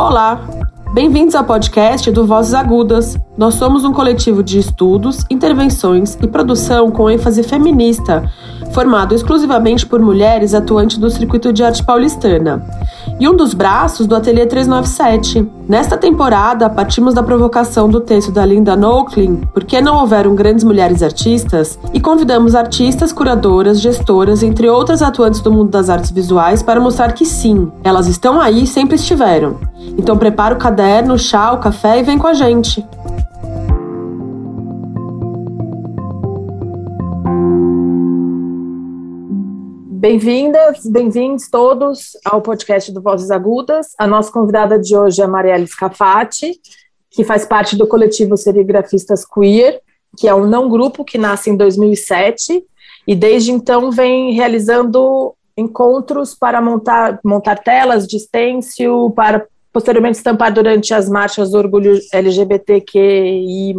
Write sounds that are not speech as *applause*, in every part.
Olá! Bem-vindos ao podcast do Vozes Agudas. Nós somos um coletivo de estudos, intervenções e produção com ênfase feminista, formado exclusivamente por mulheres atuantes do circuito de arte paulistana e um dos braços do Ateliê 397. Nesta temporada, partimos da provocação do texto da Linda Nochlin, Por que não houveram grandes mulheres artistas? E convidamos artistas, curadoras, gestoras, entre outras atuantes do mundo das artes visuais para mostrar que sim, elas estão aí e sempre estiveram. Então prepara o caderno, o chá, o café e vem com a gente. Bem-vindas, bem-vindos todos ao podcast do Vozes Agudas. A nossa convidada de hoje é Marielle Scafati, que faz parte do coletivo Serigrafistas Queer, que é um não grupo que nasce em 2007 e desde então vem realizando encontros para montar, montar telas de stencil, para posteriormente estampar durante as marchas do orgulho LGBTQI+,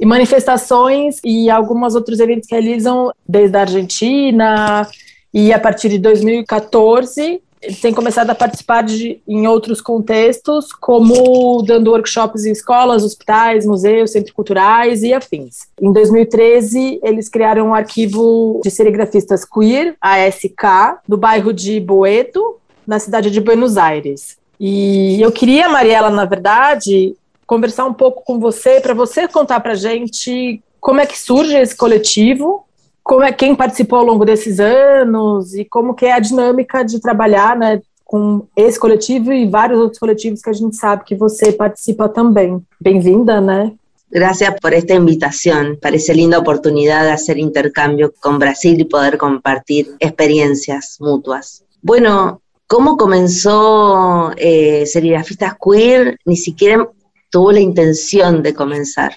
e manifestações e alguns outros eventos que realizam desde a Argentina, e a partir de 2014 ele tem começado a participar de, em outros contextos, como dando workshops em escolas, hospitais, museus, centros culturais e afins. Em 2013, eles criaram um arquivo de serigrafistas queer, ASK, do bairro de Boedo, na cidade de Buenos Aires. E eu queria, Mariela, na verdade, conversar um pouco com você, para você contar para gente como é que surge esse coletivo como é quem participou ao longo desses anos e como que é a dinâmica de trabalhar, né, com esse coletivo e vários outros coletivos que a gente sabe que você participa também. Bem-vinda, né? Gracias por esta invitación. Parece linda oportunidad de hacer intercambio con Brasil y poder compartir experiencias mutuas. Bueno, ¿cómo comenzó eh, Serigrafistas Queer? Ni siquiera tuvo la intención de comenzar.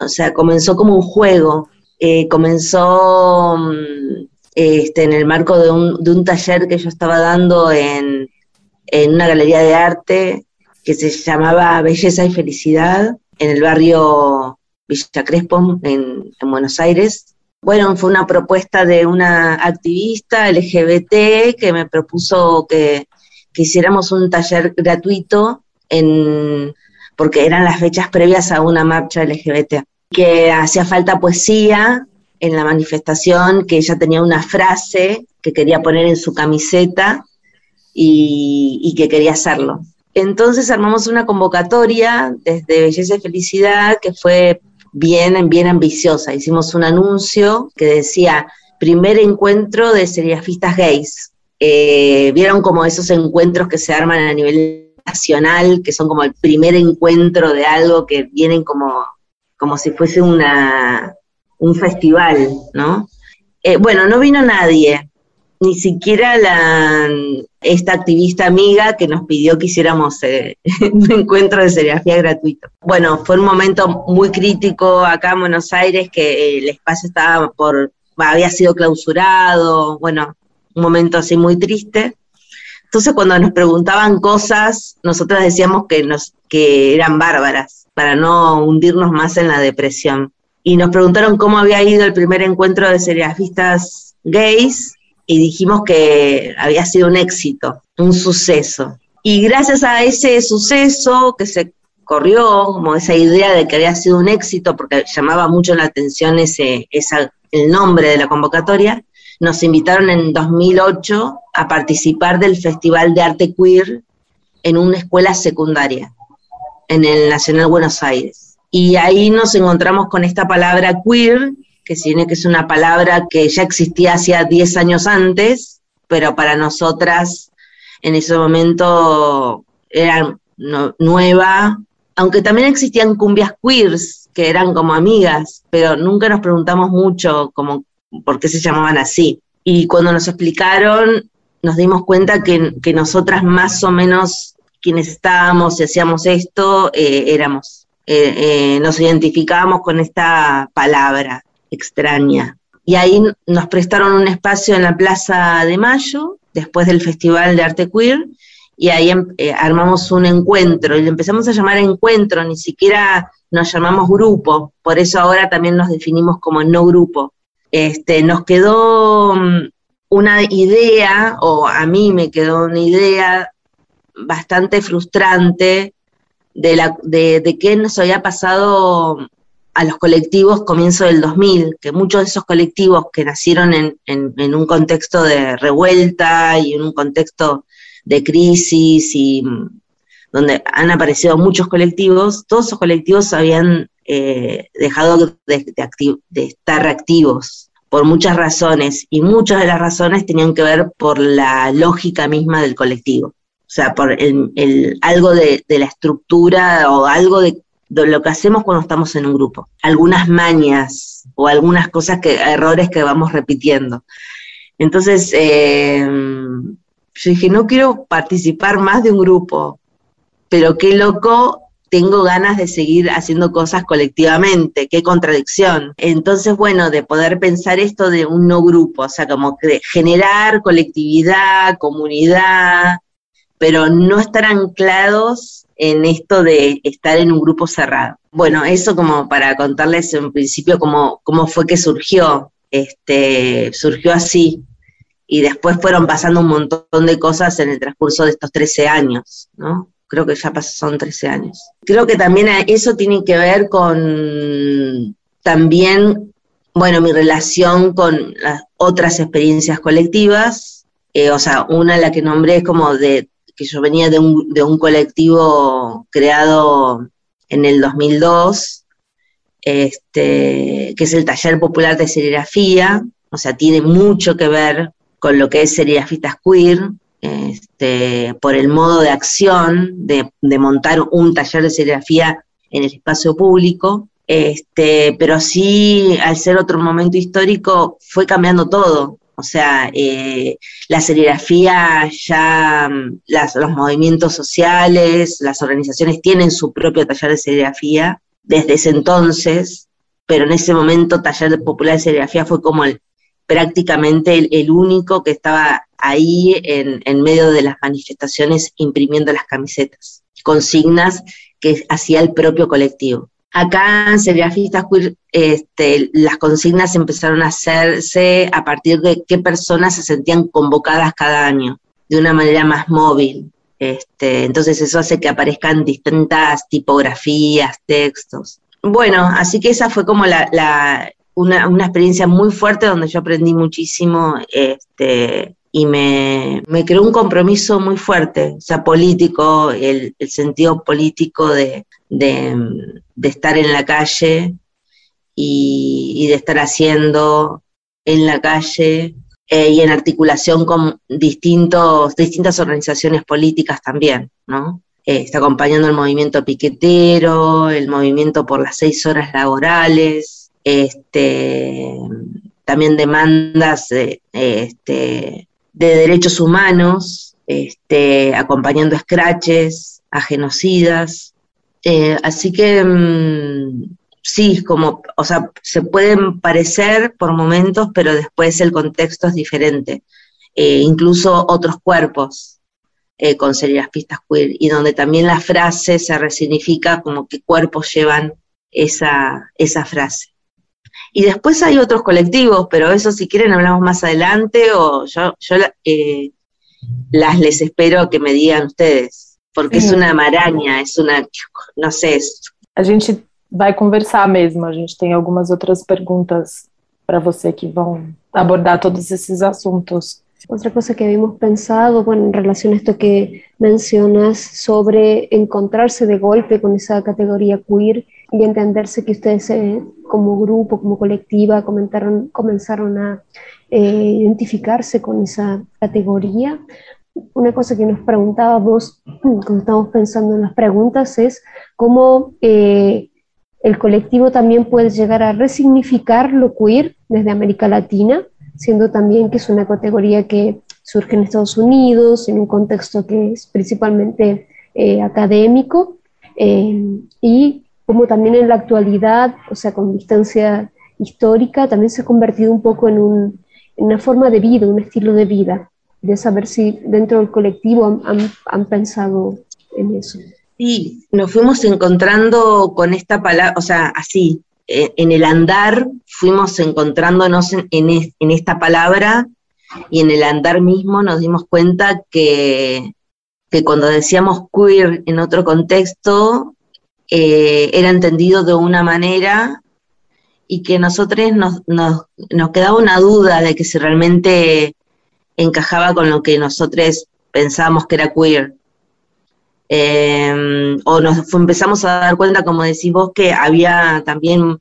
O sea, comenzó como un juego, eh, comenzó mm, este, en el marco de un, de un, taller que yo estaba dando en, una galería de arte que se llamaba Belleza y Felicidad en el barrio Villa Crespo, en, en Buenos Aires. Bueno, fue una propuesta de una activista LGBT que me propuso que, que hiciéramos un taller gratuito en, porque eran las fechas previas a una marcha LGBT que hacía falta poesía en la manifestación, que ella tenía una frase que quería poner en su camiseta y, que quería hacerlo. Entonces armamos una convocatoria desde Belleza y Felicidad que fue bien, bien ambiciosa. Hicimos un anuncio que decía primer encuentro de serigrafistas gays. Eh, vieron como esos encuentros que se arman a nivel nacional, que son como el primer encuentro de algo que vienen como como si fuese una, un festival, ¿no? Eh, bueno, no vino nadie, ni siquiera la, esta activista amiga que nos pidió que hiciéramos eh, *laughs* un encuentro de serigrafía gratuito. Bueno, fue un momento muy crítico acá en Buenos Aires, que el espacio estaba por, había sido clausurado, bueno, un momento así muy triste. Entonces cuando nos preguntaban cosas, nosotros decíamos que, nos, que eran bárbaras para no hundirnos más en la depresión. Y nos preguntaron cómo había ido el primer encuentro de serigrafistas gays y dijimos que había sido un éxito, un suceso. Y gracias a ese suceso que se corrió, como esa idea de que había sido un éxito, porque llamaba mucho la atención ese, esa, el nombre de la convocatoria, nos invitaron en 2008 a participar del Festival de Arte Queer en una escuela secundaria en el Nacional Buenos Aires. Y ahí nos encontramos con esta palabra queer, que si que es una palabra que ya existía hacía 10 años antes, pero para nosotras en ese momento era nueva, aunque también existían cumbias queers, que eran como amigas, pero nunca nos preguntamos mucho como por qué se llamaban así. Y cuando nos explicaron, nos dimos cuenta que, que nosotras más o menos quienes estábamos y hacíamos esto eh, éramos, eh, eh, nos identificábamos con esta palabra extraña. Y ahí nos prestaron un espacio en la Plaza de Mayo, después del Festival de Arte Queer, y ahí em, armamos un encuentro, y empezamos a llamar encuentro, ni siquiera nos llamamos grupo, por eso ahora también nos definimos como no grupo. Este, nos quedó mm, una idea, o a mí me quedó una idea bastante frustrante de, la, de, qué nos había pasado a los colectivos comienzo del 2000, que muchos de esos colectivos que nacieron en, en, un contexto de revuelta y en un contexto de crisis y mm, donde han aparecido muchos colectivos, todos esos colectivos habían eh, dejado de, estar activos por muchas razones y muchas de las razones tenían que ver por la lógica misma del colectivo. O sea, por el, algo de, la estructura o algo de, lo que hacemos cuando estamos en un grupo. Algunas mañas o algunas cosas que, errores que vamos repitiendo. Entonces, eh, yo dije, no quiero participar más de un grupo, pero qué loco tengo ganas de seguir haciendo cosas colectivamente, qué contradicción. Entonces, bueno, de poder pensar esto de un no grupo, o sea, como generar colectividad, comunidad, pero no estar anclados en esto de estar en un grupo cerrado. Bueno, eso como para contarles en principio cómo, cómo fue que surgió. Este, surgió así. Y después fueron pasando un montón de cosas en el transcurso de estos 13 años, ¿no? Creo que ya son 13 años. Creo que también eso tiene que ver con también, bueno, mi relación con las otras experiencias colectivas. Eh, o sea, una la que nombré es como de que yo venía de un, de un colectivo creado en el 2002, este, que es el Taller Popular de Serigrafía, o sea, tiene mucho que ver con lo que es serigrafistas queer, este, por el modo de acción de, montar un taller de serigrafía en el espacio público, este, pero sí, al ser otro momento histórico, fue cambiando todo. O sea, eh, la serigrafía ya, mm, los movimientos sociales, las organizaciones tienen su propio taller de serigrafía desde ese entonces, pero en ese momento Taller Popular de Serigrafía fue como el, prácticamente el, único que estaba ahí en, medio de las manifestaciones imprimiendo las camisetas, consignas que hacía el propio colectivo. Acá en Serigrafistas Queer este, las consignas empezaron a hacerse a partir de qué personas se sentían convocadas cada año, de una manera más móvil. Este, entonces eso hace que aparezcan distintas tipografías, textos. Bueno, así que esa fue como la, una, una, experiencia muy fuerte donde yo aprendí muchísimo este, y me, me, creó un compromiso muy fuerte, o sea, político, el, el sentido político de, de, estar en la calle y, de estar haciendo en la calle eh, y en articulación con distintos, distintas organizaciones políticas también, ¿no? Eh, está acompañando el movimiento piquetero, el movimiento por las seis horas laborales, este, también demandas de, este, de derechos humanos, este, acompañando a scratches, a genocidas, eh, así que mm, sí, como, o sea, se pueden parecer por momentos, pero después el contexto es diferente. Eh, incluso otros cuerpos eh, con pistas queer, y donde también la frase se resignifica como que cuerpos llevan esa, esa frase. Y después hay otros colectivos, pero eso si quieren hablamos más adelante o yo, yo eh, las les espero que me digan ustedes porque é uma maranha, é uma, não sei. A gente vai conversar mesmo, a gente tem algumas outras perguntas para você que vão abordar todos esses assuntos. Otra cosa que habíamos pensado, bueno, en relación a esto que mencionas sobre encontrarse de golpe con esa categoría queer y entenderse que ustedes eh, como grupo, como colectiva, comenzaron a eh, identificarse con esa categoría. Una cosa que nos preguntábamos *clears throat* cuando estamos pensando en las preguntas es cómo eh, el colectivo también puede llegar a resignificar lo queer desde América Latina, siendo también que es una categoría que surge en Estados Unidos, en un contexto que es principalmente eh, académico, eh, y como también en la actualidad, o sea, con distancia histórica, también se ha convertido un poco en, un, en una forma de vida, un estilo de vida de saber si dentro del colectivo han, pensado en eso. Sí, nos fuimos encontrando con esta palabra, o sea, así, en el andar fuimos encontrándonos en, en, esta palabra y en el andar mismo nos dimos cuenta que, que cuando decíamos queer en otro contexto, eh, era entendido de una manera y que nosotros nos, nos, nos, quedaba una duda de que si realmente encajaba con lo que nosotros pensábamos que era queer. Em, o nos empezamos a dar cuenta, como decís vos, que había también,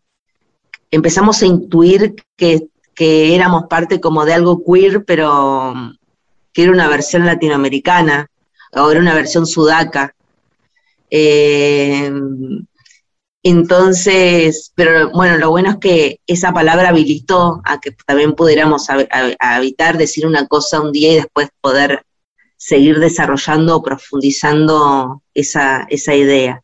empezamos a intuir que, que éramos parte como de algo queer, pero que era una versión latinoamericana, o era una versión sudaca. Eh, entonces, pero bueno, lo bueno es que esa palabra habilitó a que también pudiéramos habitar, decir una cosa un día y después poder seguir desarrollando o profundizando esa, esa idea.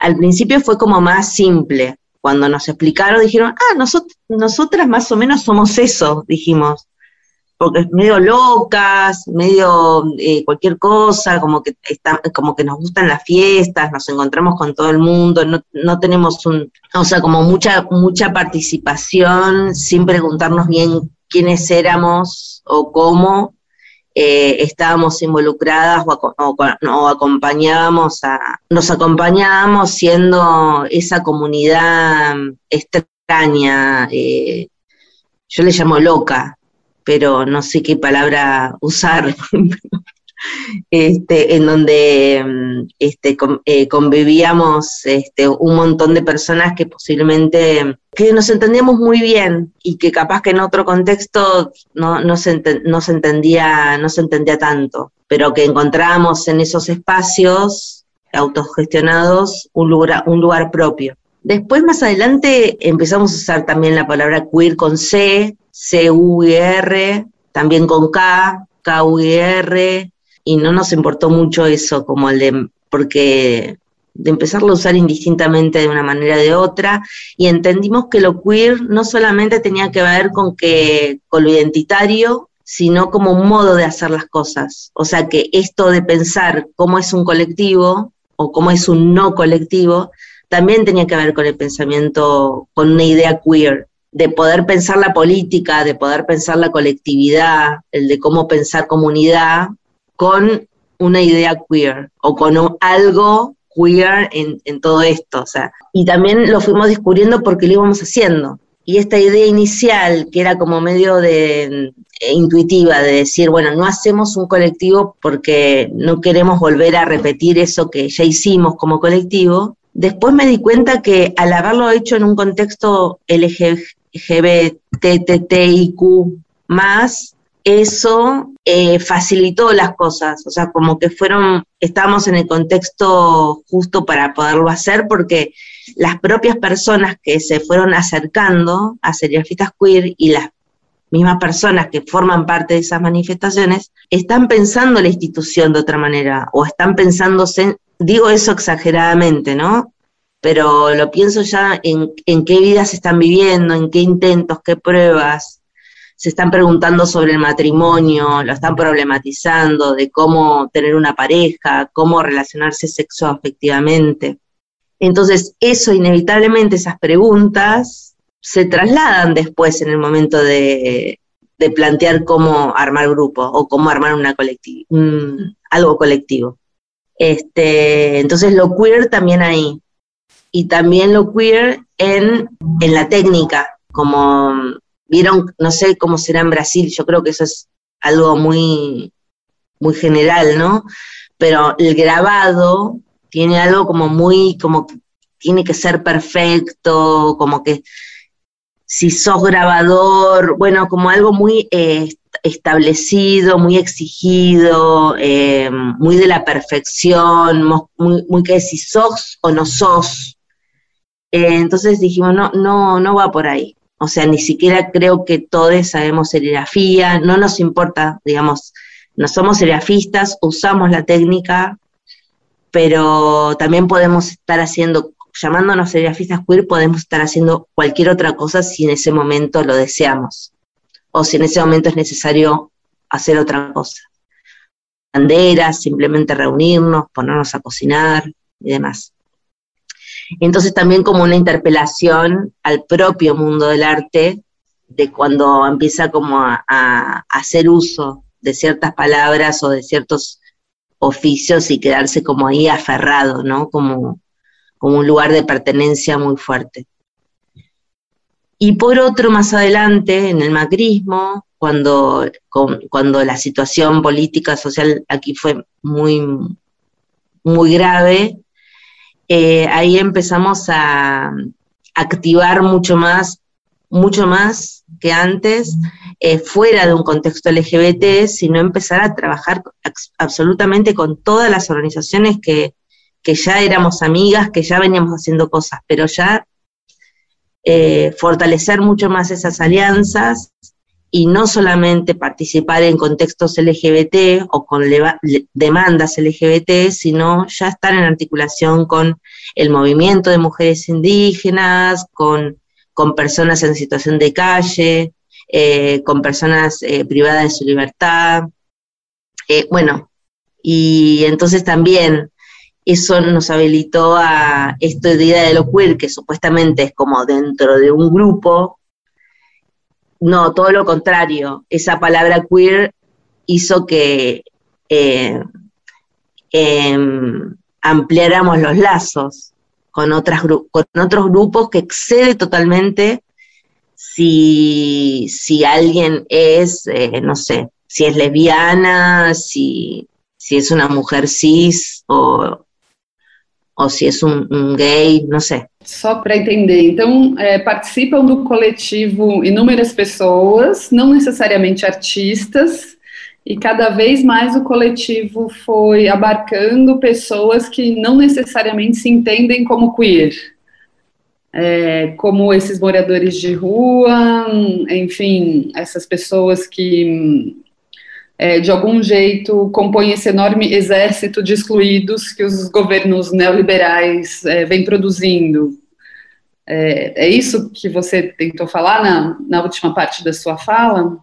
Al principio fue como más simple. Cuando nos explicaron, dijeron, ah, nosotras más o menos somos eso, dijimos porque medio locas, medio eh, cualquier cosa, como que está, como que nos gustan las fiestas, nos encontramos con todo el mundo, no, no tenemos un, o sea, como mucha, mucha participación sin preguntarnos bien quiénes éramos o cómo eh, estábamos involucradas o, acompañábamos a, nos acompañábamos siendo esa comunidad extraña, eh, yo le llamo loca, pero no sé qué palabra usar, *laughs* este, en donde mm, este, eh, convivíamos este, un montón de personas que posiblemente que nos entendíamos muy bien y que capaz que en otro contexto no, no, se, no, se, entendía, no se entendía tanto, pero que encontrábamos en esos espacios autogestionados un lugar, un lugar propio. Después, más adelante, empezamos a usar también la palabra queer con C, C-U-I-R, también con K, K-U-I-R, y no nos importó mucho eso, como el de, porque de empezarlo a usar indistintamente de una manera o de otra, y entendimos que lo queer no solamente tenía que ver con, que, con lo identitario, sino como un modo de hacer las cosas. O sea que esto de pensar cómo es un colectivo o cómo es un no colectivo, también tenía que ver con el pensamiento, con una idea queer de poder pensar la política, de poder pensar la colectividad, el de cómo pensar comunidad, con una idea queer o con algo queer en, todo esto. O sea, y también lo fuimos descubriendo porque lo íbamos haciendo. Y esta idea inicial, que era como medio de eh, intuitiva, de decir, bueno, no hacemos un colectivo porque no queremos volver a repetir eso que ya hicimos como colectivo, después me di cuenta que al haberlo hecho en un contexto LGBT, GBTTIQ más, eso eh, facilitó las cosas, o sea, como que fueron, estábamos en el contexto justo para poderlo hacer, porque las propias personas que se fueron acercando a serigrafistas queer y las mismas personas que forman parte de esas manifestaciones, están pensando la institución de otra manera, o están pensándose, digo eso exageradamente, ¿no? pero lo pienso ya en, qué vidas están viviendo, en qué intentos, qué pruebas, se están preguntando sobre el matrimonio, lo están problematizando, de cómo tener una pareja, cómo relacionarse sexo efectivamente. Entonces, eso inevitablemente, esas preguntas, se trasladan después en el momento de, plantear cómo armar grupo o cómo armar una algo colectivo. Este, entonces, lo queer también ahí, y también lo queer en, la técnica, como vieron, no sé cómo será en Brasil, yo creo que eso es algo muy, muy general, ¿no? Pero el grabado tiene algo como muy, como tiene que ser perfecto, como que si sos grabador, bueno, como algo muy eh, establecido, muy exigido, eh, muy de la perfección, muy, muy que si sos o no sos, eh, entonces dijimos, no, no, no va por ahí. O sea, ni siquiera creo que todos sabemos serigrafía, no nos importa, digamos, no somos serigrafistas, usamos la técnica, pero también podemos estar haciendo, llamándonos serigrafistas queer, podemos estar haciendo cualquier otra cosa si en ese momento lo deseamos, o si en ese momento es necesario hacer otra cosa. Banderas, simplemente reunirnos, ponernos a cocinar y demás. Entonces también como una interpelación al propio mundo del arte, de cuando empieza como a, hacer uso de ciertas palabras o de ciertos oficios y quedarse como ahí aferrado, ¿no? Como, como un lugar de pertenencia muy fuerte. Y por otro, más adelante, en el macrismo, cuando, cuando la situación política, social aquí fue muy, muy grave, eh, ahí empezamos a activar mucho más, mucho más que antes, eh, fuera de un contexto LGBT, sino empezar a trabajar absolutamente con todas las organizaciones que, que ya éramos amigas, que ya veníamos haciendo cosas, pero ya eh, fortalecer mucho más esas alianzas y no solamente participar en contextos LGBT o con demandas LGBT, sino ya estar en articulación con el movimiento de mujeres indígenas, con, personas en situación de calle, eh, con personas eh, privadas de su libertad. bueno, y entonces también eso nos habilitó a esta idea de lo queer, que supuestamente es como dentro de un grupo. No, todo lo contrario. Esa palabra queer hizo que eh, em, ampliáramos los lazos con, con otros grupos que excede totalmente si, si alguien es, eh, no sé, si es lesbiana, si, si es una mujer cis o, ou se é um, um gay, não sei. Só para entender, então é, participam do coletivo inúmeras pessoas, não necessariamente artistas, e cada vez mais o coletivo foi abarcando pessoas que não necessariamente se entendem como queer. É, como esses moradores de rua, enfim, essas pessoas que é, de algum jeito, compõe esse enorme exército de excluídos que os governos neoliberais é, vêm produzindo. É, é, isso que você tentou falar na, na última parte da sua fala?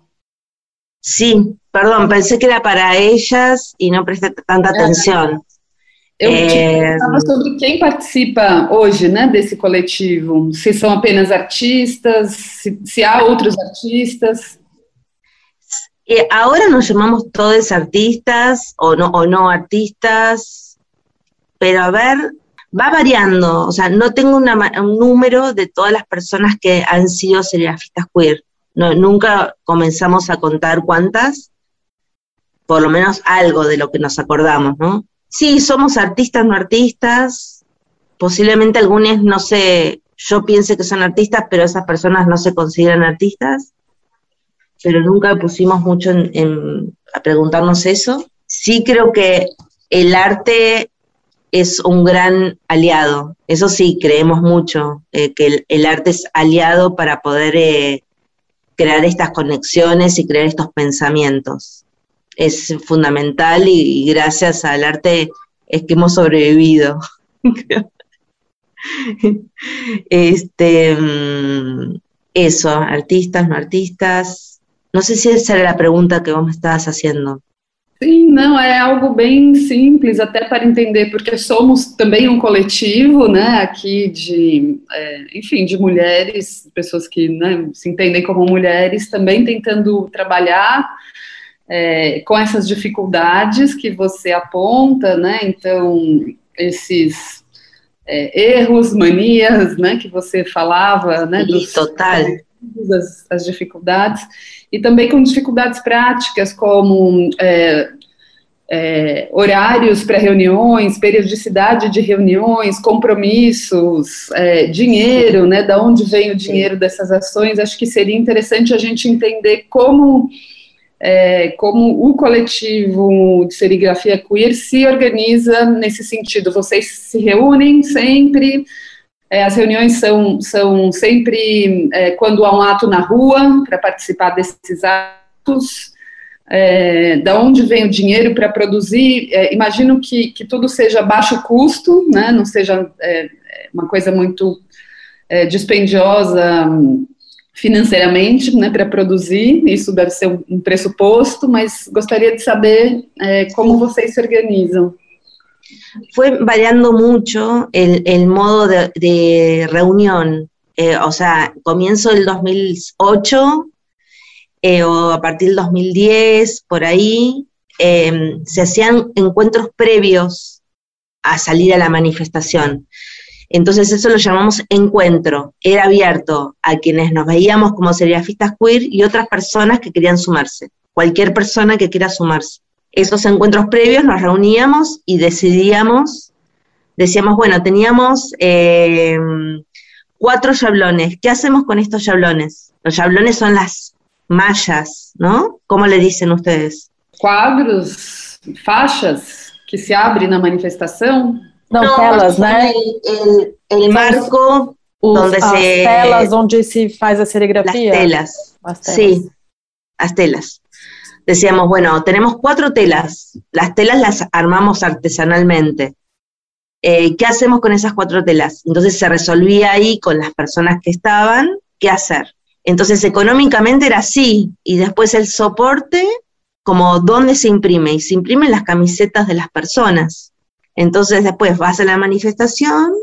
Sim, perdão, pensei que era para elas e não prestei tanta é. atenção. Eu é... sobre quem participa hoje né, desse coletivo. Se são apenas artistas, se, se há outros artistas. Ahora nos llamamos todos artistas o no, o no artistas, pero a ver, va variando, o sea, no tengo un número de todas las personas que han sido serigrafistas queer. No, nunca comenzamos a contar cuántas, por lo menos algo de lo que nos acordamos, ¿no? Sí, somos artistas, no artistas, posiblemente algunos, no sé, yo piense que son artistas, pero esas personas no se consideran artistas pero nunca pusimos mucho en, a preguntarnos eso. Sí creo que el arte es un gran aliado, eso sí, creemos mucho, eh, que el, arte es aliado para poder eh, crear estas conexiones y crear estos pensamientos. Es fundamental y, gracias al arte es que hemos sobrevivido. *laughs* este, mm, eso, artistas, no artistas, Não sei se essa era a pergunta que vos me estavas fazendo. Sim, não, é algo bem simples, até para entender, porque somos também um coletivo, né, aqui de, é, enfim, de mulheres, pessoas que né, se entendem como mulheres, também tentando trabalhar é, com essas dificuldades que você aponta, né, então, esses é, erros, manias, né, que você falava, né, dos, total. As, as dificuldades, e também com dificuldades práticas, como é, é, horários para reuniões, periodicidade de reuniões, compromissos, é, dinheiro, né, da onde vem o dinheiro dessas ações, acho que seria interessante a gente entender como, é, como o coletivo de serigrafia queer se organiza nesse sentido. Vocês se reúnem sempre, é, as reuniões são, são sempre é, quando há um ato na rua para participar desses atos. É, da onde vem o dinheiro para produzir? É, imagino que, que tudo seja baixo custo, né, não seja é, uma coisa muito é, dispendiosa financeiramente né, para produzir, isso deve ser um pressuposto, mas gostaria de saber como vocês se organizam. Fue variando mucho el, modo de, reunión. Eh, o sea, comienzo del 2008 eh, o a partir del 2010, por ahí, em, se hacían encuentros previos a salir a la manifestación. Entonces eso lo llamamos encuentro. Era abierto a quienes nos veíamos como serigrafistas queer y otras personas que querían sumarse. Cualquier persona que quiera sumarse. Esos encuentros previos nos reuníamos y decidíamos, decíamos, bueno, teníamos em, cuatro yablones. ¿Qué hacemos con estos yablones? Los yablones son las mallas, ¿no? ¿Cómo le dicen ustedes? Quadros, faixas que se abren na manifestação? Não, no, telas, né? El, el marco Os, donde as se... telas onde se faz a Las serigrafia. telas. As telas. Sí, las telas. Decíamos, bueno, tenemos cuatro telas. Las telas las armamos artesanalmente. Eh, ¿Qué hacemos con esas cuatro telas? Entonces se resolvía ahí con las personas que estaban qué hacer. Entonces económicamente era así. Y después el soporte, como dónde se imprime. Y se imprimen las camisetas de las personas. Entonces después vas a la manifestación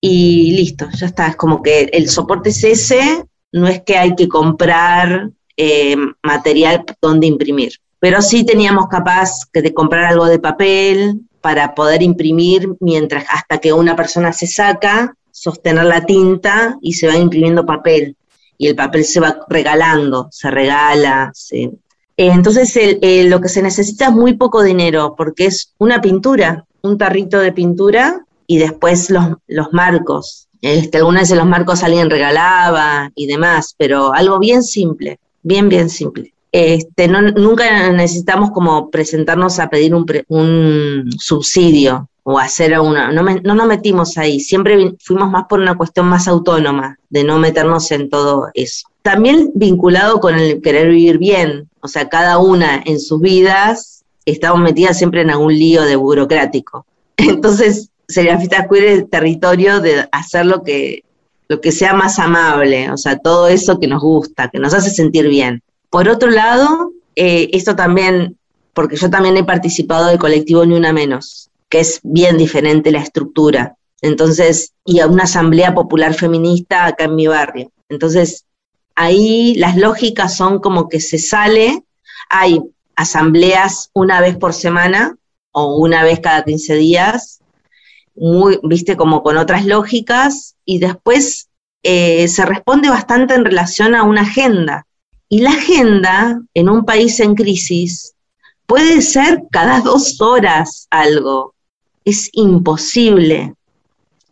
y listo, ya está. Es como que el soporte es ese, no es que hay que comprar eh, material donde imprimir. Pero sí teníamos capaz que de comprar algo de papel para poder imprimir mientras hasta que una persona se saca, sostener la tinta y se va imprimiendo papel. Y el papel se va regalando, se regala. Eh, entonces eh, lo que se necesita es muy poco dinero porque es una pintura, un tarrito de pintura y después los, los marcos. Este, algunas veces los marcos alguien regalaba y demás, pero algo bien simple, bien, bien simple. Este, no, nunca necesitamos como presentarnos a pedir un, un subsidio o hacer una, no, me- no nos metimos ahí, siempre fuimos más por una cuestión más autónoma, de no meternos en todo eso. También vinculado con el querer vivir bien, o sea, cada una en sus vidas estamos metidas siempre en algún lío de burocrático. *laughs* Entonces, Serigrafistas Queer es el territorio de hacer lo que, lo que sea más amable, o sea, todo eso que nos gusta, que nos hace sentir bien. Por otro lado, eh, esto también, porque yo también he participado del colectivo Ni Una Menos, que es bien diferente la estructura. Entonces, y a una asamblea popular feminista acá en mi barrio. Entonces, ahí las lógicas son como que se sale, hay asambleas una vez por semana o una vez cada 15 días, muy, viste, como con otras lógicas, y después eh, se responde bastante en relación a una agenda. Y la agenda en un país en crisis puede ser cada dos horas algo. Es imposible.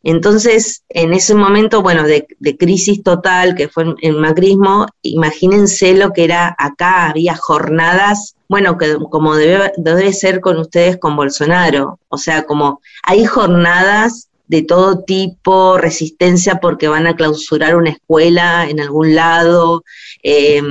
Entonces, en ese momento, bueno, de, crisis total, que fue el macrismo, imagínense lo que era acá, había jornadas, bueno, que como debe, debe ser con ustedes con Bolsonaro, o sea, como hay jornadas de todo tipo, resistencia porque van a clausurar una escuela en algún lado, eh,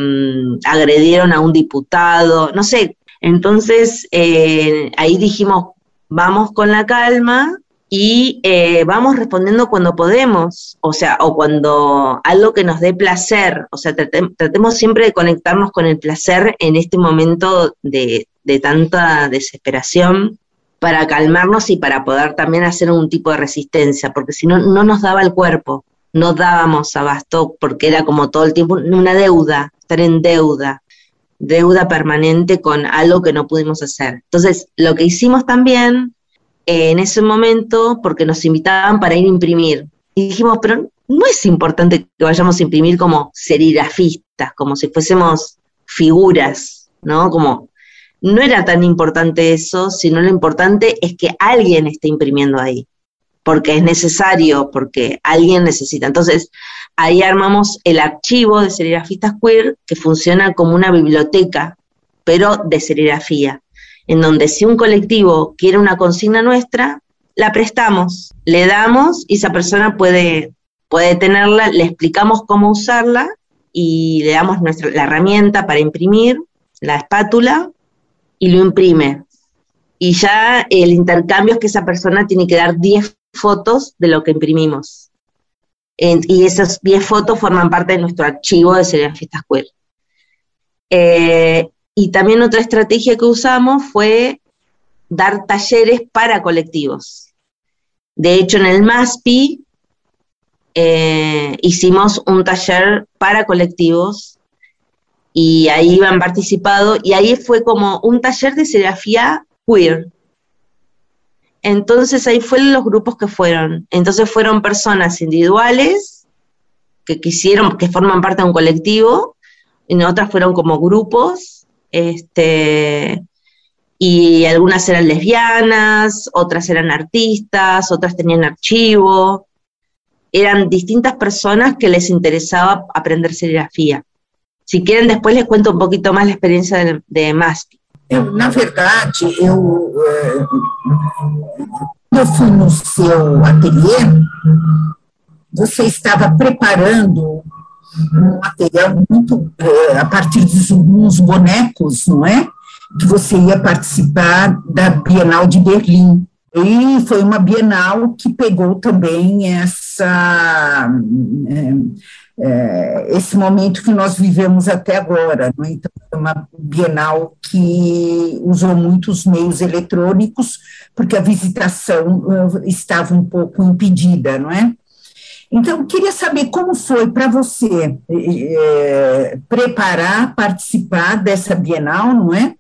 agredieron a un diputado, no sé. Entonces, eh, ahí dijimos, vamos con la calma y eh, vamos respondiendo cuando podemos, o sea, o cuando algo que nos dé placer, o sea, tratem- tratemos siempre de conectarnos con el placer en este momento de, de tanta desesperación para calmarnos y para poder también hacer un tipo de resistencia, porque si no, no nos daba el cuerpo, no dábamos abasto, porque era como todo el tiempo una deuda, estar en deuda, deuda permanente con algo que no pudimos hacer. Entonces, lo que hicimos también en ese momento, porque nos invitaban para ir a imprimir, y dijimos, pero no es importante que vayamos a imprimir como serigrafistas, como si fuésemos figuras, ¿no? Como no era tan importante eso, sino lo importante es que alguien esté imprimiendo ahí, porque es necesario, porque alguien necesita. Entonces, ahí armamos el archivo de serigrafistas queer, que funciona como una biblioteca, pero de serigrafía, en donde si un colectivo quiere una consigna nuestra, la prestamos, le damos y esa persona puede, puede tenerla, le explicamos cómo usarla y le damos nuestra, la herramienta para imprimir, la espátula, y lo imprime. Y ya el intercambio es que esa persona tiene que dar 10 fotos de lo que imprimimos. Y esas 10 fotos forman parte de nuestro archivo de serigrafistas queer. Eh, y también otra estrategia que usamos fue dar talleres para colectivos. De hecho, en el MASPI eh, hicimos un taller para colectivos y ahí han participado, y ahí fue como un taller de serigrafía queer. Entonces ahí fueron los grupos que fueron. Entonces fueron personas individuales que quisieron, que forman parte de un colectivo, y otras fueron como grupos, este, y algunas eran lesbianas, otras eran artistas, otras tenían archivo, eran distintas personas que les interesaba aprender serigrafía. Si quieren, después les cuento un poquito más la experiencia de, de na verdade, eu, eu fui no seu ateliê, você estava preparando um material muito eh, a partir de uns bonecos, não é? Que você ia participar da Bienal de Berlim. E foi uma Bienal que pegou também essa. É, é, esse momento que nós vivemos até agora. Não é? Então, é uma Bienal que usou muitos meios eletrônicos, porque a visitação estava um pouco impedida, não é? Então, queria saber como foi para você é, preparar, participar dessa Bienal, não é?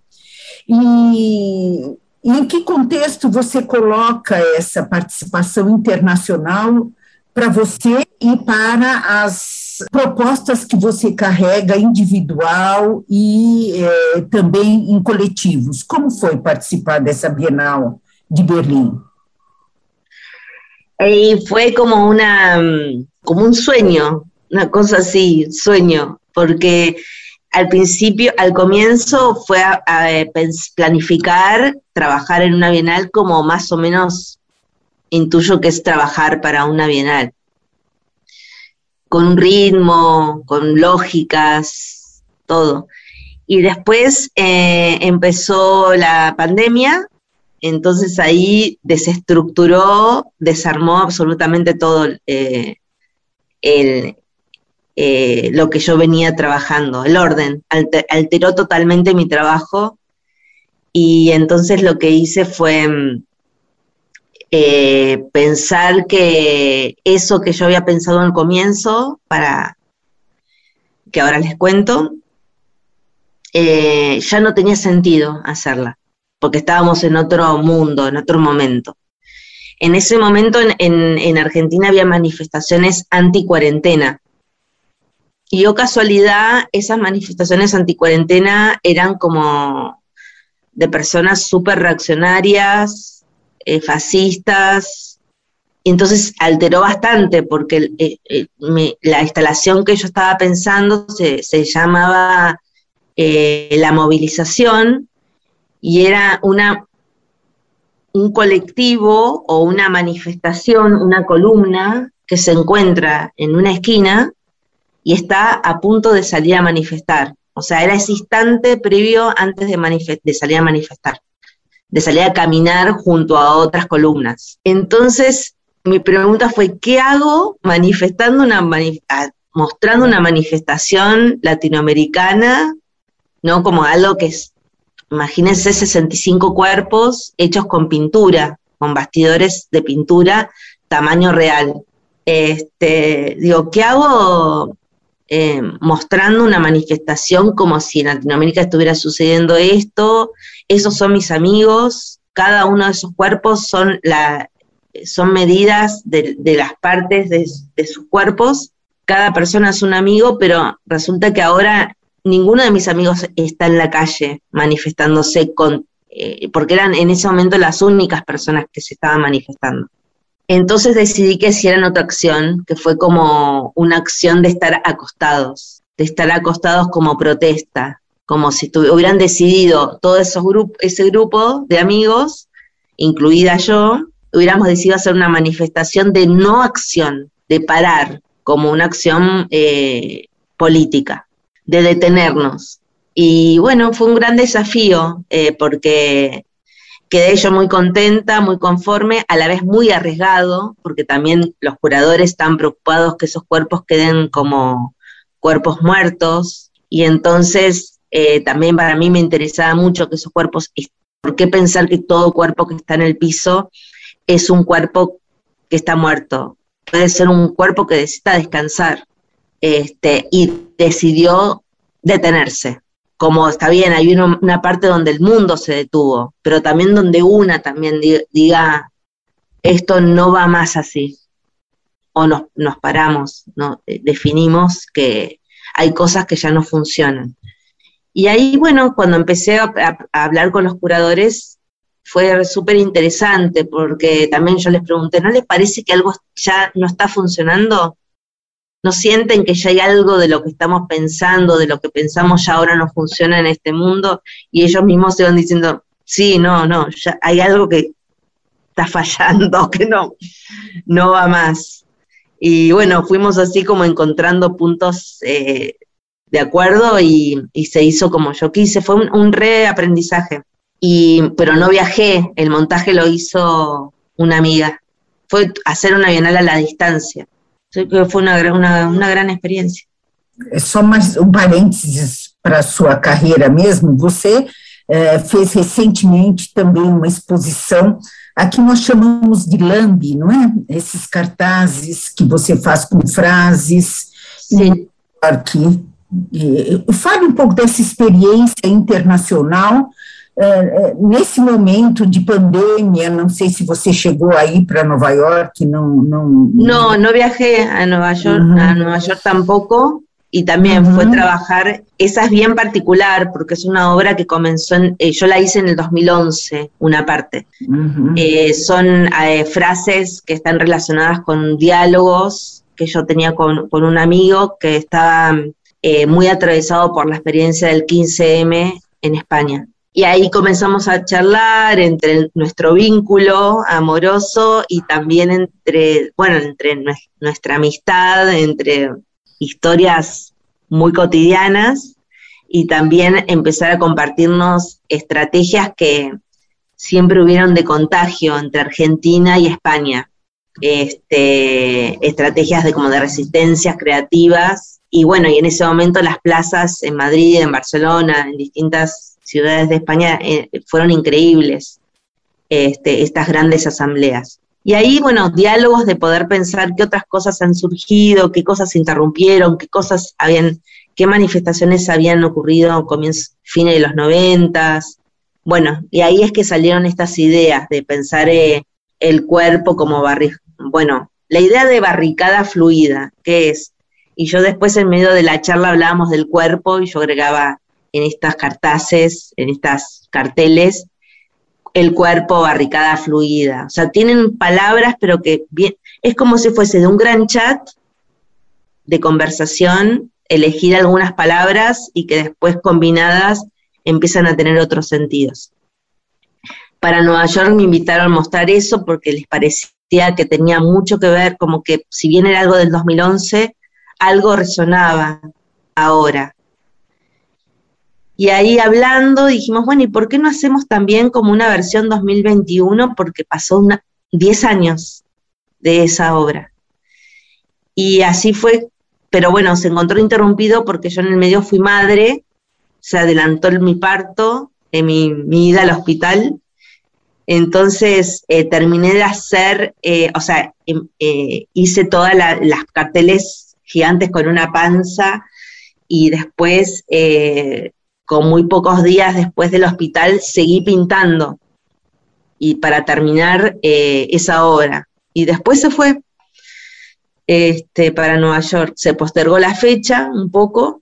E, e em que contexto você coloca essa participação internacional para você e para as propostas que você carrega individual e é, também em coletivos? Como foi participar dessa Bienal de Berlim? Y fue como una, como un sueño, una cosa así, sueño, porque al principio, al comienzo fue a, planificar trabajar en una bienal como más o menos intuyo que es trabajar para una bienal, con ritmo, con lógicas, todo. Y después eh, empezó la pandemia entonces ahí desestructuró, desarmó absolutamente todo eh, eh, lo que yo venía trabajando, el orden, alteró totalmente mi trabajo y entonces lo que hice fue mm, eh, pensar que eso que yo había pensado en el comienzo, para que ahora les cuento, ya no tenía sentido hacerla porque estábamos en otro mundo, en otro momento. En ese momento en, Argentina había manifestaciones anti-cuarentena. Y o casualidad, esas manifestaciones anti-cuarentena eran como de personas súper reaccionarias, eh, fascistas, y entonces alteró bastante porque eh, eh, la instalación que yo estaba pensando se, se llamaba la movilización, y era una, un colectivo o una manifestación, una columna que se encuentra en una esquina y está a punto de salir a manifestar. O sea, era ese instante previo antes de, salir a manifestar, de salir a caminar junto a otras columnas. Entonces, mi pregunta fue, ¿qué hago manifestando una mostrando una manifestación latinoamericana, ¿no? Como algo que es Imagínense 65 cuerpos hechos con pintura, con bastidores de pintura tamaño real. Este, digo, ¿qué hago eh, mostrando una manifestación como si en Latinoamérica estuviera sucediendo esto? Esos son mis amigos, cada uno de esos cuerpos son, la, son medidas de, las partes de, de sus cuerpos, cada persona es un amigo, pero resulta que ahora ninguno de mis amigos está en la calle manifestándose con, eh, porque eran en ese momento las únicas personas que se estaban manifestando. Entonces decidí que hicieran otra acción, que fue como una acción de estar acostados, de estar acostados como protesta, como si hubieran decidido todo esos ese grupo de amigos, incluida yo, hubiéramos decidido hacer una manifestación de no acción, de parar, como una acción eh, política de detenernos. Y bueno, fue un gran desafío eh, porque quedé yo muy contenta, muy conforme, a la vez muy arriesgado, porque también los curadores están preocupados que esos cuerpos queden como cuerpos muertos. Y entonces eh, también para mí me interesaba mucho que esos cuerpos, ¿por qué pensar que todo cuerpo que está en el piso es un cuerpo que está muerto? Puede ser un cuerpo que necesita descansar este, y decidió detenerse. Como está bien, hay una, parte donde el mundo se detuvo, pero también donde una también diga, esto no va más así. O nos, nos paramos, ¿no? Eh, definimos que hay cosas que ya no funcionan. Y ahí, bueno, cuando empecé a, a hablar con los curadores, fue súper interesante porque también yo les pregunté, ¿no les parece que algo ya no está funcionando? ¿No sienten que ya hay algo de lo que estamos pensando, de lo que pensamos ya ahora no funciona en este mundo? Y ellos mismos se van diciendo, sí, no, no, ya hay algo que está fallando, *laughs* que no, no va más. Y bueno, fuimos así como encontrando puntos eh, de acuerdo y, se hizo como yo quise. Fue un, un reaprendizaje y, pero no viajé, el montaje lo hizo una amiga. Fue hacer una bienal a la distancia. Fue una, una, una gran experiência. Só mais um parênteses para a sua carreira mesmo. Você é, fez recentemente também uma exposição, aqui nós chamamos de lambi, não é? Esses cartazes que você faz com frases. Sim. Aqui. Fale um pouco dessa experiência internacional nesse momento de pandemia, não sei se você chegou aí para Nova York, não, não... No, no viajé a Nueva York, uh -huh. a Nueva York tampoco, y también uh -huh. fue trabajar, esa es bien particular porque es una obra que comenzó, en, eh, yo la hice en el 2011, una parte. Uh -huh. eh, son eh, frases que están relacionadas con diálogos que yo tenía con, con un amigo que estaba muy atravesado por la experiencia del 15M en España. Y ahí comenzamos a charlar entre nuestro vínculo amoroso y también entre, bueno, entre nuestra amistad, entre historias muy cotidianas y también empezar a compartirnos estrategias que siempre hubieron de contagio entre Argentina y España. Este, estrategias de como de resistencias creativas y bueno, y en ese momento las plazas en Madrid, en Barcelona, en distintas ciudades de España eh, fueron increíbles este, estas grandes asambleas. Y ahí, bueno, diálogos de poder pensar qué otras cosas han surgido, qué cosas se interrumpieron, qué cosas habían, qué manifestaciones habían ocurrido a comienzos, fines de los noventas. Bueno, y ahí es que salieron estas ideas de pensar eh, el cuerpo como barri bueno, la idea de barricada fluida, ¿qué es? Y yo después en medio de la charla hablábamos del cuerpo y yo agregaba en estas cartaces, en estas carteles, el cuerpo barricada fluida. O sea, tienen palabras, pero que es como si fuese de un gran chat de conversación, elegir algunas palabras y que después combinadas empiezan a tener otros sentidos. Para Nueva York me invitaron a mostrar eso porque les parecía que tenía mucho que ver, como que si bien era algo del 2011, algo resonaba ahora. Y ahí hablando dijimos, bueno, ¿y por qué no hacemos también como una versión 2021? Porque pasó 10 años de esa obra. Y así fue, pero bueno, se encontró interrumpido porque yo en el medio fui madre, se adelantó mi parto, en mi, mi ida al hospital. Entonces eh, terminé de hacer, eh, o sea, em, eh, hice todas la, las carteles gigantes con una panza y después eh, con muy pocos días después del hospital, seguí pintando y para terminar eh, esa obra. Y después se fue este, para Nueva York. Se postergó la fecha un poco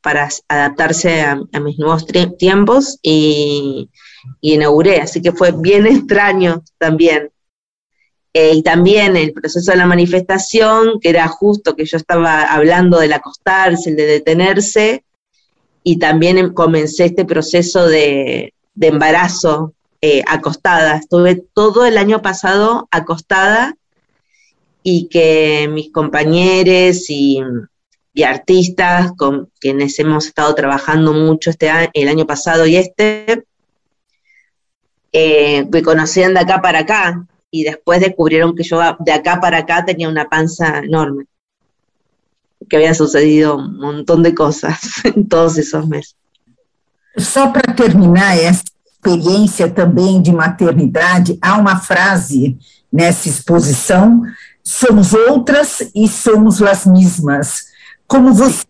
para adaptarse a, mis nuevos tiempos y, y, inauguré. Así que fue bien *laughs* extraño también. Eh, y también el proceso de la manifestación, que era justo que yo estaba hablando del acostarse, el de detenerse, y también em, comencé este proceso de, de embarazo eh, acostada. Estuve todo el año pasado acostada y que mis compañeros y, artistas con quienes hemos estado trabajando mucho este año, el año pasado y este, eh, me conocían de acá para acá y después descubrieron que yo de acá para acá tenía una panza enorme. Que había sucedido un montón de cosas *laughs* em todos esses meses. Só para terminar essa experiência também de maternidade, há uma frase nessa exposição: somos outras e somos as mesmas. Como você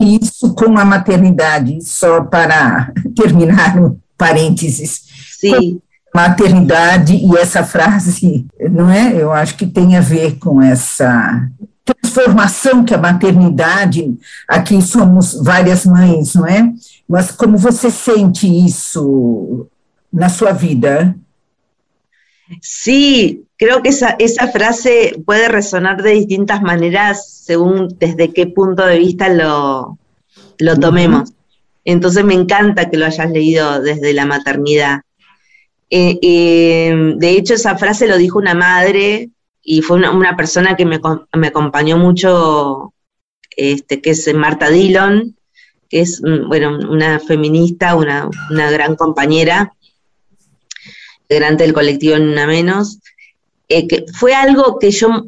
isso com a maternidade, só para *laughs* terminar um parênteses. Sim. Maternidade e essa frase, não é? Eu acho que tem a ver com essa transformação que a maternidade, aqui somos várias mães, não é? Mas como você sente isso na sua vida? Sí, creo que esa, esa frase puede resonar de distintas maneras según desde qué punto de vista lo, lo tomemos. Entonces me encanta que lo hayas leído desde la maternidad. Eh, eh, de hecho, esa frase lo dijo una madre y fue una, persona que me, me, acompañó mucho, este, que es Marta Dillon, que es mm, bueno, una feminista, una, una gran compañera, integrante del colectivo una menos, eh, que fue algo que yo,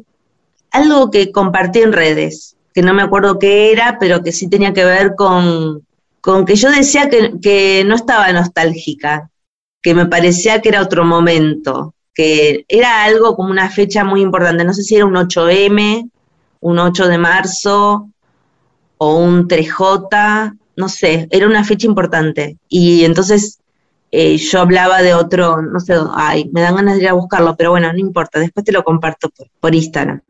algo que compartí en redes, que no me acuerdo qué era, pero que sí tenía que ver con, con que yo decía que, que no estaba nostálgica, que me parecía que era otro momento, que era algo como una fecha muy importante, no sé si era un 8M, un 8 de marzo o un 3J, no sé, era una fecha importante. Y entonces eh, yo hablaba de otro, no sé, ay, me dan ganas de ir a buscarlo, pero bueno, no importa, después te lo comparto por, Instagram.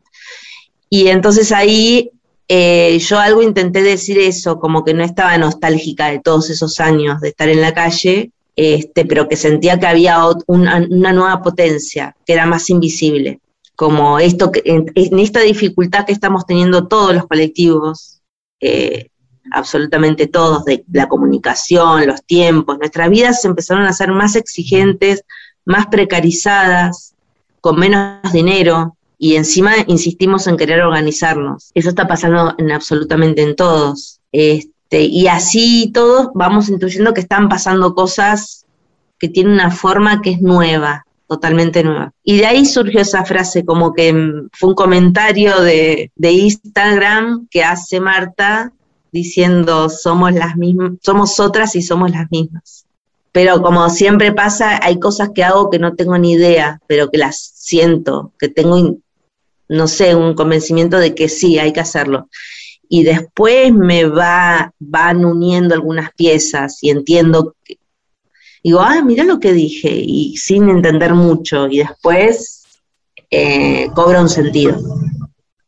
Y entonces ahí eh, yo algo intenté decir eso, como que no estaba nostálgica de todos esos años de estar en la calle, este, pero que sentía que había una, nueva potencia, que era más invisible, como esto, en, en esta dificultad que estamos teniendo todos los colectivos, eh, absolutamente todos, de la comunicación, los tiempos, nuestras vidas se empezaron a ser más exigentes, más precarizadas, con menos dinero, y encima insistimos en querer organizarnos. Eso está pasando en absolutamente en todos. Este, este, y así todos vamos intuyendo que están pasando cosas que tienen una forma que es nueva, totalmente nueva. Y de ahí surgió esa frase, como que mm, fue un comentario de, Instagram que hace Marta diciendo somos las mismas, somos otras y somos las mismas. Pero como siempre pasa, hay cosas que hago que no tengo ni idea, pero que las siento, que tengo, no sé, un convencimiento de que sí, hay que hacerlo y después me va, van uniendo algunas piezas y entiendo, que, digo, ah, mira lo que dije, y sin entender mucho, y después eh, cobra un sentido,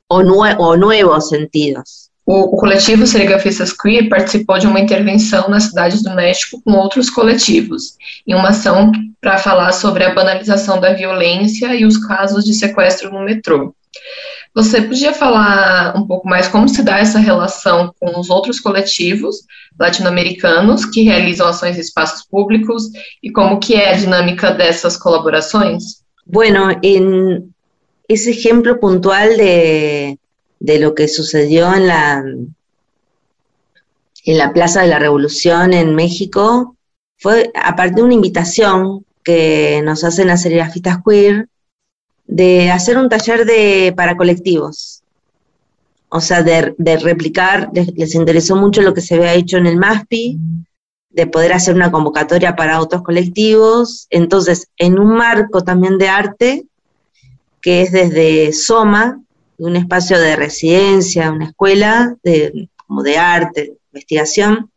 o, nue o nuevos sentidos. O, o, coletivo Serigrafistas Queer participou de uma intervenção nas cidades do México com outros coletivos, em uma ação para falar sobre a banalização da violência e os casos de sequestro no metrô. Você podia falar um pouco mais como se dá essa relação com os outros coletivos latino-americanos que realizam ações em espaços públicos e como que é a dinâmica dessas colaborações? Bueno, en ese ejemplo puntual de, de lo que sucedió en la, en la Plaza de la Revolución en México fue a partir de una invitación que nos hacen las serigrafistas queer de hacer un taller de, para colectivos. O sea, de, replicar, les, interesó mucho lo que se había hecho en el MASPI, de poder hacer una convocatoria para otros colectivos. Entonces, en un marco también de arte, que es desde Soma, un espacio de residencia, una escuela de, como de arte, investigación,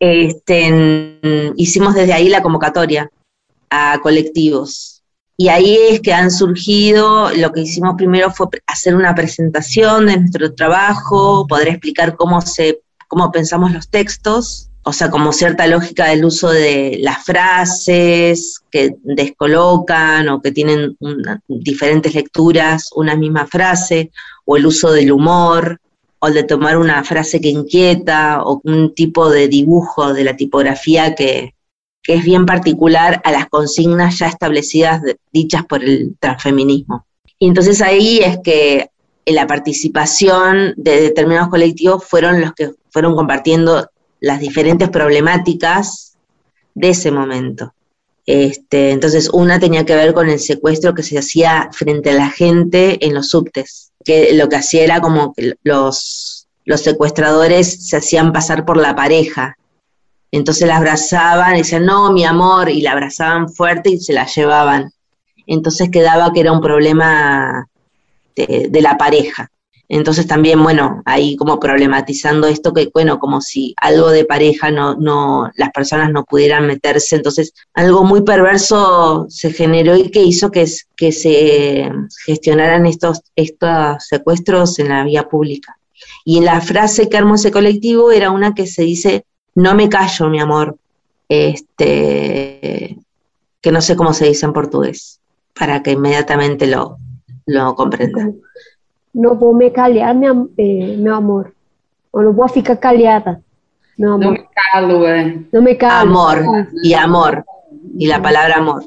este, hicimos desde ahí la convocatoria a colectivos y ahí es que han surgido, lo que hicimos primero fue hacer una presentación de nuestro trabajo, poder explicar cómo, se, cómo pensamos los textos, o sea, como cierta lógica del uso de las frases que descolocan o que tienen diferentes lecturas, una misma frase, o el uso del humor, o de tomar una frase que inquieta, o un tipo de dibujo de la tipografía que, que es bien particular a las consignas ya establecidas dichas por el transfeminismo. Y entonces ahí es que la participación de determinados colectivos fueron los que fueron compartiendo las diferentes problemáticas de ese momento. Este, entonces, una tenía que ver con el secuestro que se hacía frente a la gente en los subtes, que lo que hacía era como que los, los secuestradores se hacían pasar por la pareja entonces la abrazaban y decían, no, mi amor, y la abrazaban fuerte y se la llevaban. Entonces quedaba que era un problema de, la pareja. Entonces también, bueno, ahí como problematizando esto que, bueno, como si algo de pareja no, no, las personas no pudieran meterse. Entonces, algo muy perverso se generó y que hizo que, que se gestionaran estos, estos secuestros en la vía pública. Y en la frase que armó ese colectivo era una que se dice, no me callo, mi amor, este, que no sé cómo se dice en portugués, para que inmediatamente lo, lo comprendan. não vou me calhar, minha, eh, meu amor. Ou não vou ficar calhada, meu amor. Não me calo, é. Não me calo. Amor, y amor, y la palabra amor.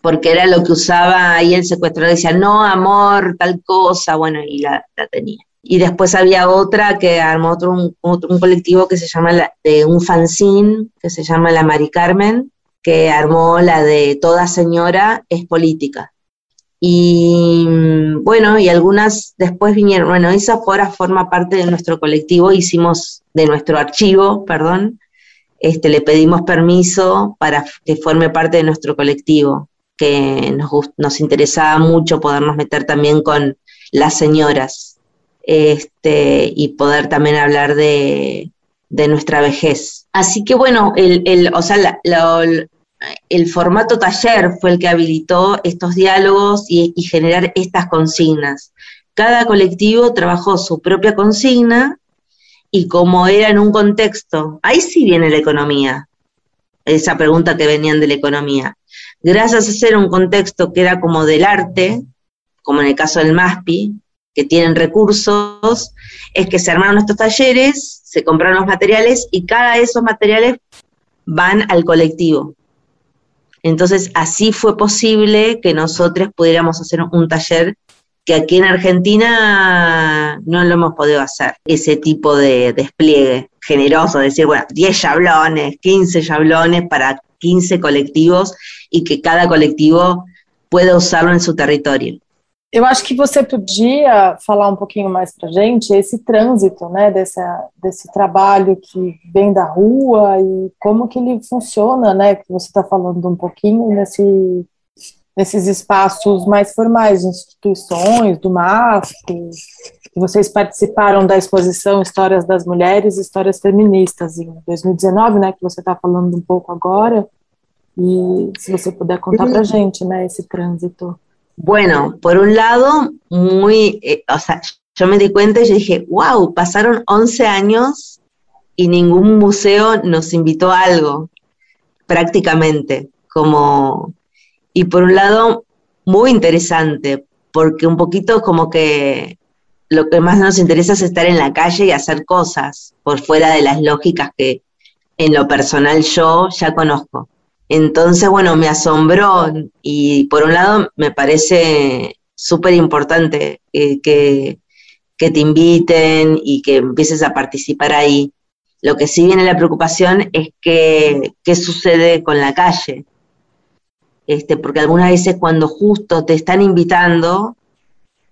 Porque era lo que usaba ahí el secuestrador, decía, no, amor, tal cosa, bueno, y la, la tenía. Y después había otra que armó otro un, otro, un colectivo que se llama, la, de un fanzine, que se llama La Mari Carmen, que armó la de Toda Señora es Política. Y bueno, y algunas después vinieron, bueno, esa ahora forma parte de nuestro colectivo, hicimos de nuestro archivo, perdón, este, le pedimos permiso para que forme parte de nuestro colectivo, que nos, nos interesaba mucho podernos meter también con las señoras este, y poder también hablar de, de nuestra vejez. Así que bueno, el, el, o sea, el formato taller fue el que habilitó estos diálogos y, y, generar estas consignas. Cada colectivo trabajó su propia consigna y como era en un contexto, ahí sí viene la economía, esa pregunta que venían de la economía. Gracias a ser un contexto que era como del arte, como en el caso del MASPI, que tienen recursos, es que se armaron estos talleres, se compraron los materiales y cada de esos materiales van al colectivo. Entonces, así fue posible que nosotros pudiéramos hacer un taller que aquí en Argentina no lo hemos podido hacer, ese tipo de despliegue generoso, decir, bueno, 10 yablones, 15 yablones para 15 colectivos y que cada colectivo pueda usarlo en su territorio. Eu acho que você podia falar um pouquinho mais para a gente esse trânsito, né, desse, desse trabalho que vem da rua e como que ele funciona, né, que você está falando um pouquinho nesse, nesses espaços mais formais, instituições, do MAF, que vocês participaram da exposição Histórias das Mulheres, Histórias Feministas, em 2019, né, que você está falando um pouco agora, e se você puder contar para a gente, né, esse trânsito. Bueno, por un lado, muy, eh, o sea, yo me di cuenta y yo dije, wow, pasaron 11 años y ningún museo nos invitó a algo, prácticamente, como, y por un lado, muy interesante, porque un poquito como que lo que más nos interesa es estar en la calle y hacer cosas por fuera de las lógicas que en lo personal yo ya conozco. Entonces, bueno, me asombró y por un lado me parece súper importante que, que, que, te inviten y que empieces a participar ahí. Lo que sí viene la preocupación es que qué sucede con la calle. Este, porque algunas veces cuando justo te están invitando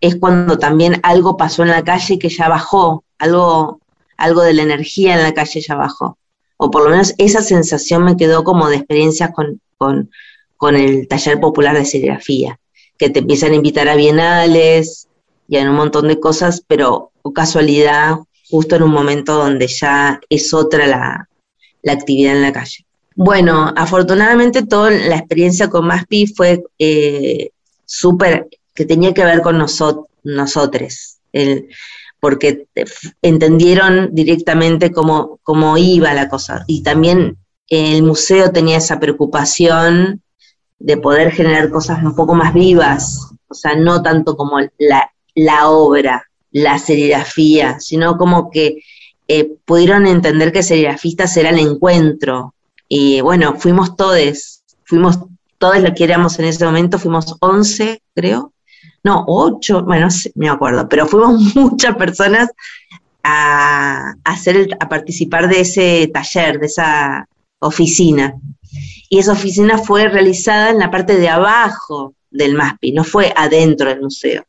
es cuando también algo pasó en la calle que ya bajó, algo, algo de la energía en la calle ya bajó o por lo menos esa sensación me quedó como de experiencias con, con, con el taller popular de serigrafía, que te empiezan a invitar a bienales y a un montón de cosas, pero o casualidad, justo en un momento donde ya es otra la, la actividad en la calle. Bueno, afortunadamente toda la experiencia con MASPI fue eh, súper, que tenía que ver con nosotros, nosotros. Porque entendieron directamente cómo, cómo iba la cosa. Y también el museo tenía esa preocupación de poder generar cosas un poco más vivas, o sea, no tanto como la, la obra, la serigrafía, sino como que eh, pudieron entender que serigrafistas era el encuentro. Y bueno, fuimos todos, fuimos todos los que éramos en ese momento, fuimos 11, creo, no, ocho, bueno, no me acuerdo, pero fuimos *laughs* muchas personas a, hacer a participar de ese taller, de esa oficina. Y esa oficina fue realizada en la parte de abajo del MASPI, no fue adentro del museo.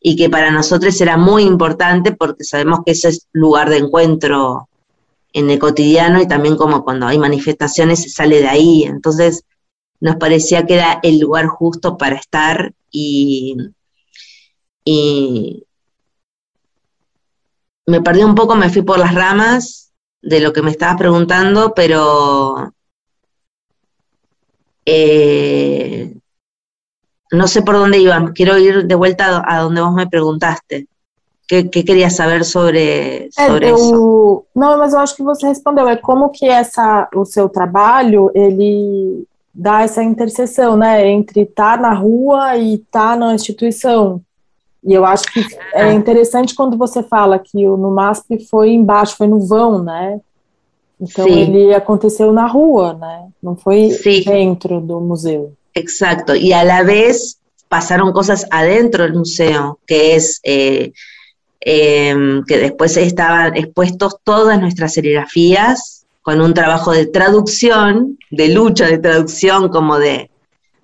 Y que para nosotros era muy importante porque sabemos que ese es lugar de encuentro en el cotidiano y también como cuando hay manifestaciones se sale de ahí. Entonces nos parecía que era el lugar justo para estar y, y, me perdí un poco, me fui por las ramas de lo que me estabas preguntando, pero eh, no sé por dónde iba. Quiero ir de vuelta a donde vos me preguntaste. ¿Qué, qué querías saber sobre, sobre é, eu, isso? Não, mas eu acho que você respondeu. É como que essa, o seu trabalho, ele dá essa interseção, né, entre estar tá na rua e estar tá na instituição. E eu acho que é ah. interessante quando você fala que o no MASP foi embaixo, foi no vão, né? Então Sim. ele aconteceu na rua, né? Não foi Sim. dentro do museu. Exacto. Y a la vez pasaron cosas adentro del museo, que es eh, eh, que después estaban expuestos todas nuestras serigrafías con un trabajo de traducción, de lucha de traducción, como de,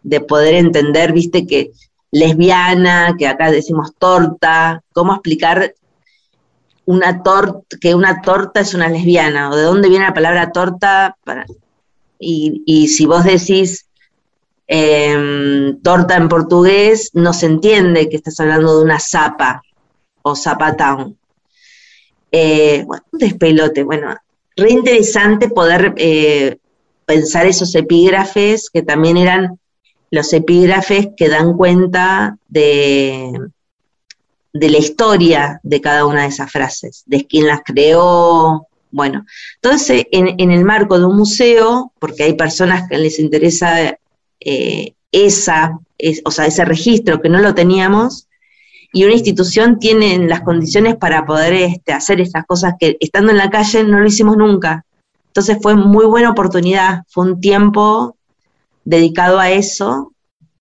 de poder entender, viste, que lesbiana, que acá decimos torta, cómo explicar una torta, que una torta es una lesbiana, o de dónde viene la palabra torta, para, y, y si vos decís eh, torta en portugués, no se entiende que estás hablando de una zapa o zapatown. Eh, bueno, un despelote, bueno, re interesante poder eh, pensar esos epígrafes que también eran los epígrafes que dan cuenta de, la historia de cada una de esas frases, de quién las creó. Bueno, entonces en, en el marco de un museo, porque hay personas que les interesa eh, esa, o sea, ese registro que no lo teníamos, y una institución tiene las condiciones para poder este, hacer estas cosas que estando en la calle no lo hicimos nunca. Entonces fue muy buena oportunidad, fue un tiempo dedicado a eso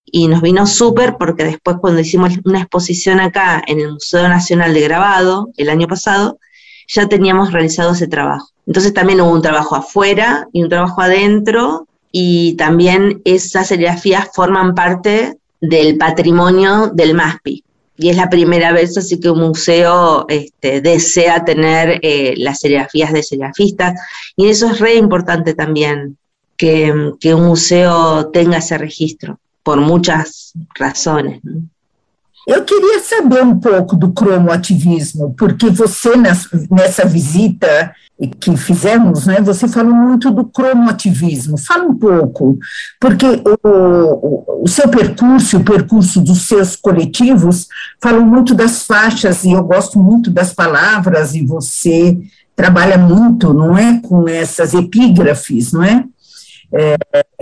y nos vino súper porque después cuando hicimos una exposición acá en el Museo Nacional de Grabado el año pasado, ya teníamos realizado ese trabajo. Entonces también hubo un trabajo afuera y un trabajo adentro y también esas serigrafías forman parte del patrimonio del MASPI. Y es la primera vez así que un museo este, desea tener eh, las serigrafías de serigrafistas y eso es re importante también, que, un museo tenga ese registro. por muitas razões. Eu queria saber um pouco do cromoativismo, porque você, nessa visita que fizemos, né, você falou muito do cromoativismo. Fala um pouco, porque o, o seu percurso, o percurso dos seus coletivos, falam muito das faixas, e eu gosto muito das palavras, e você trabalha muito, não é, com essas epígrafes, não é? É,